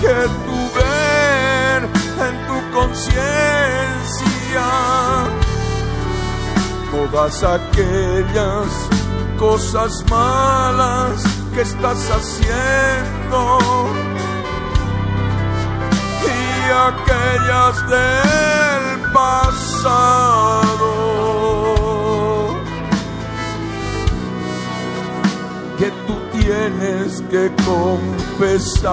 que tu ver en tu conciencia todas aquellas cosas malas que estás haciendo y aquellas del pasado. Que tú tienes que confesar.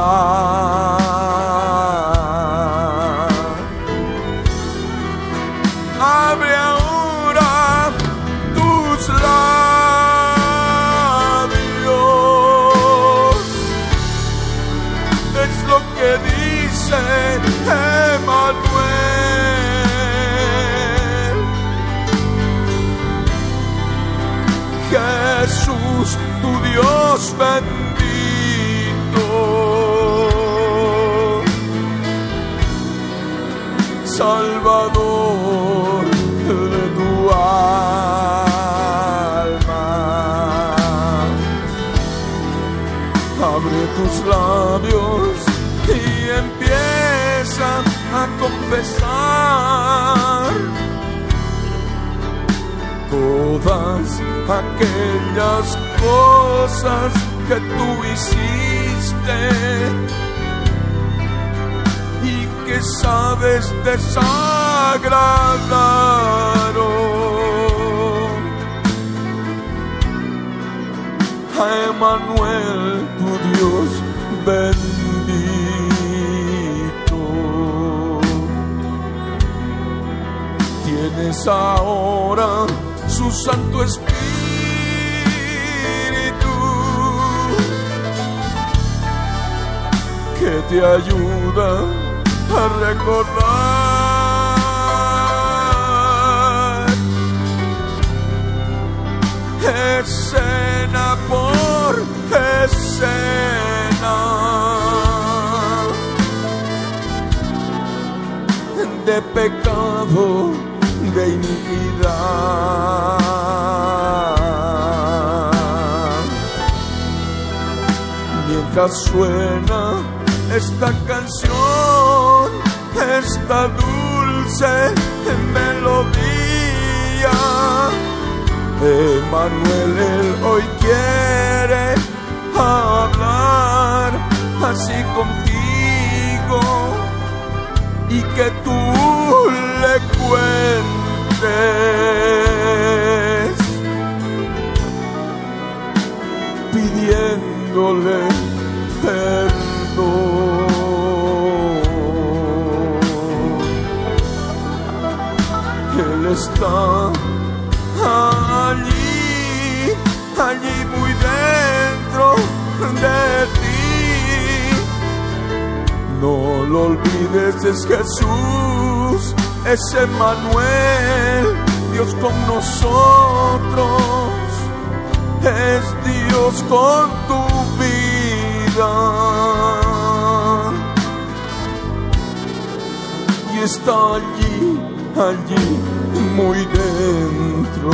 Bendito. Salvador de tu alma. Abre tus labios y empieza a confesar todas aquellas cosas que tú hiciste y que sabes desagradaron a Emanuel, tu Dios bendito. Tienes ahora su Santo Espíritu que te ayuda a recordar escena por escena de pecado, de iniquidad. Mientras suena esta canción, esta dulce melodía. Emanuel hoy quiere hablar así contigo y que tú le cuentes pidiéndole Está allí, allí muy dentro de ti. No lo olvides, es Jesús, es Emmanuel, Dios con nosotros, es Dios con tu vida. Y está allí, allí, muy dentro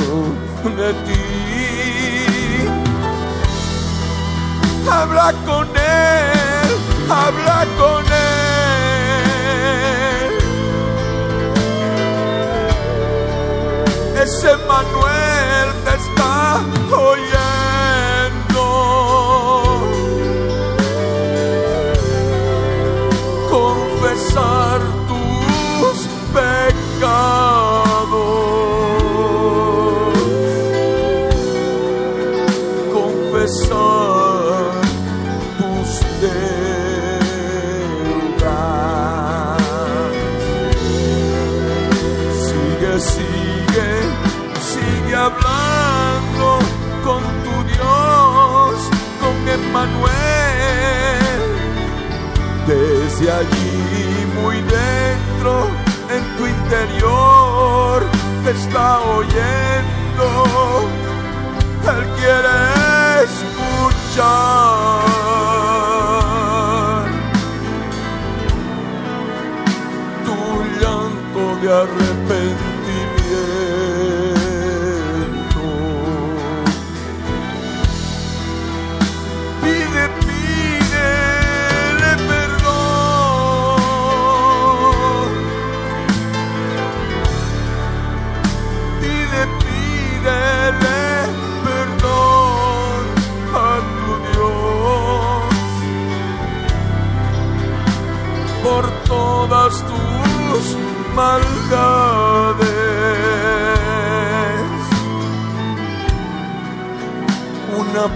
de ti. Habla con él, habla con él. Ese Manuel te está.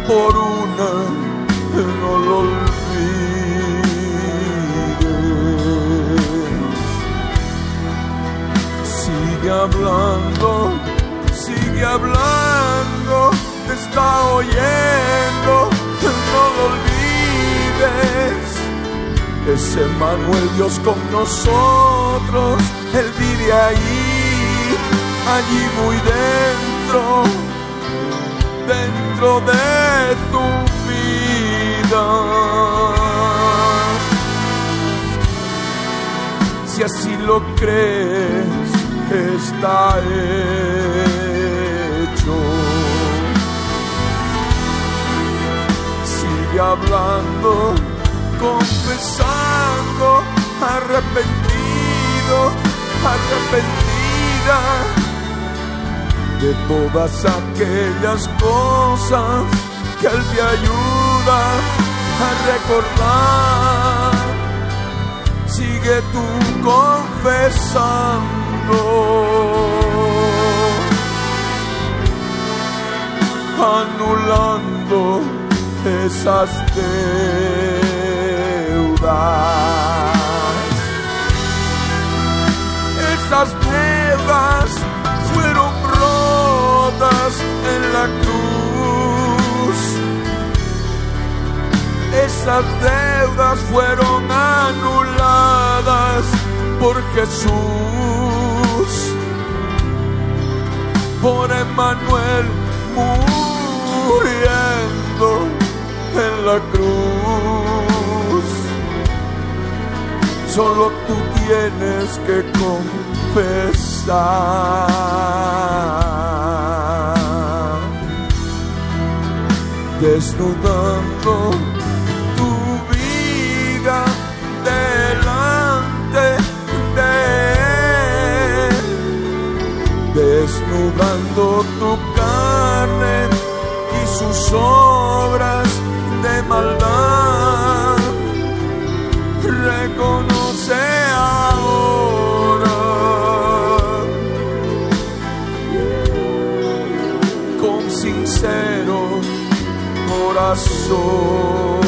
Por una, no lo olvides. Sigue hablando, sigue hablando, te está oyendo, no lo olvides. Es Emmanuel Dios con nosotros, Él vive ahí, allí muy dentro, dentro de tu vida. Si así lo crees, está hecho. Sigue hablando, confesando, arrepentido, arrepentida de todas aquellas cosas que Él te ayuda a recordar. Sigue tú confesando, anulando esas deudas. Esas deudas Esas deudas fueron anuladas por Jesús, por Emmanuel muriendo en la cruz. Solo tú tienes que confesar, desnudando desnudando tu carne y sus obras de maldad. Reconoce ahora con sincero corazón.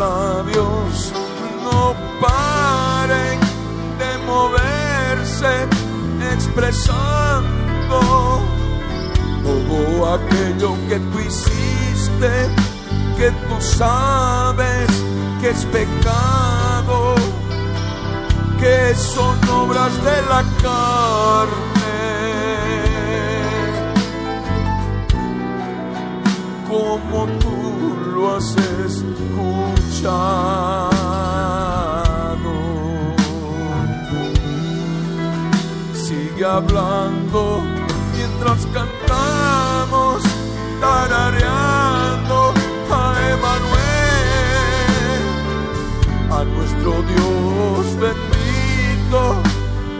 Labios no paren de moverse expresando todo aquello que tú hiciste, que tú sabes que es pecado, que son obras de la carne. Como tú lo has Sigue hablando mientras cantamos, tarareando a Emanuel, a nuestro Dios bendito,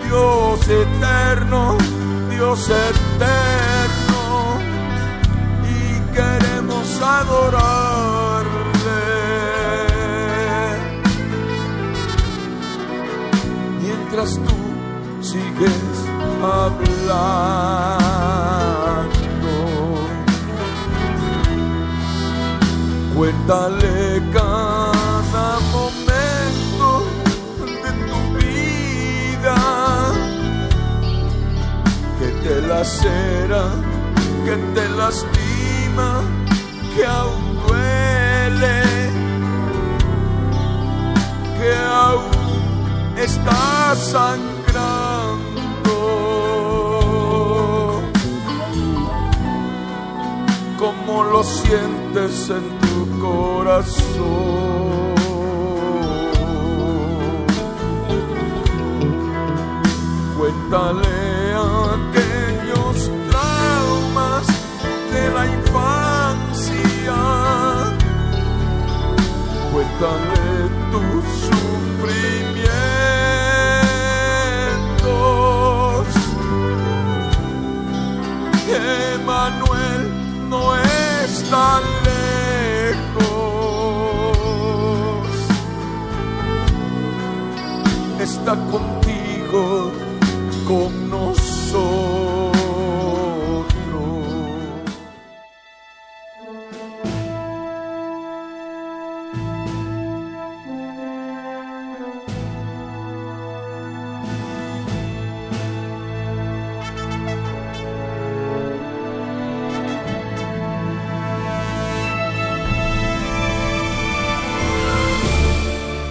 Dios eterno, Dios eterno, y queremos adorarle. Mientras tú sigues hablando. Cuéntale cada momento de tu vida que te lacera, que te lastima, que aún duele, que aún está sangrando. Como lo sientes en corazón. Cuéntale aquellos traumas de la infancia. Cuéntale tan está contigo, con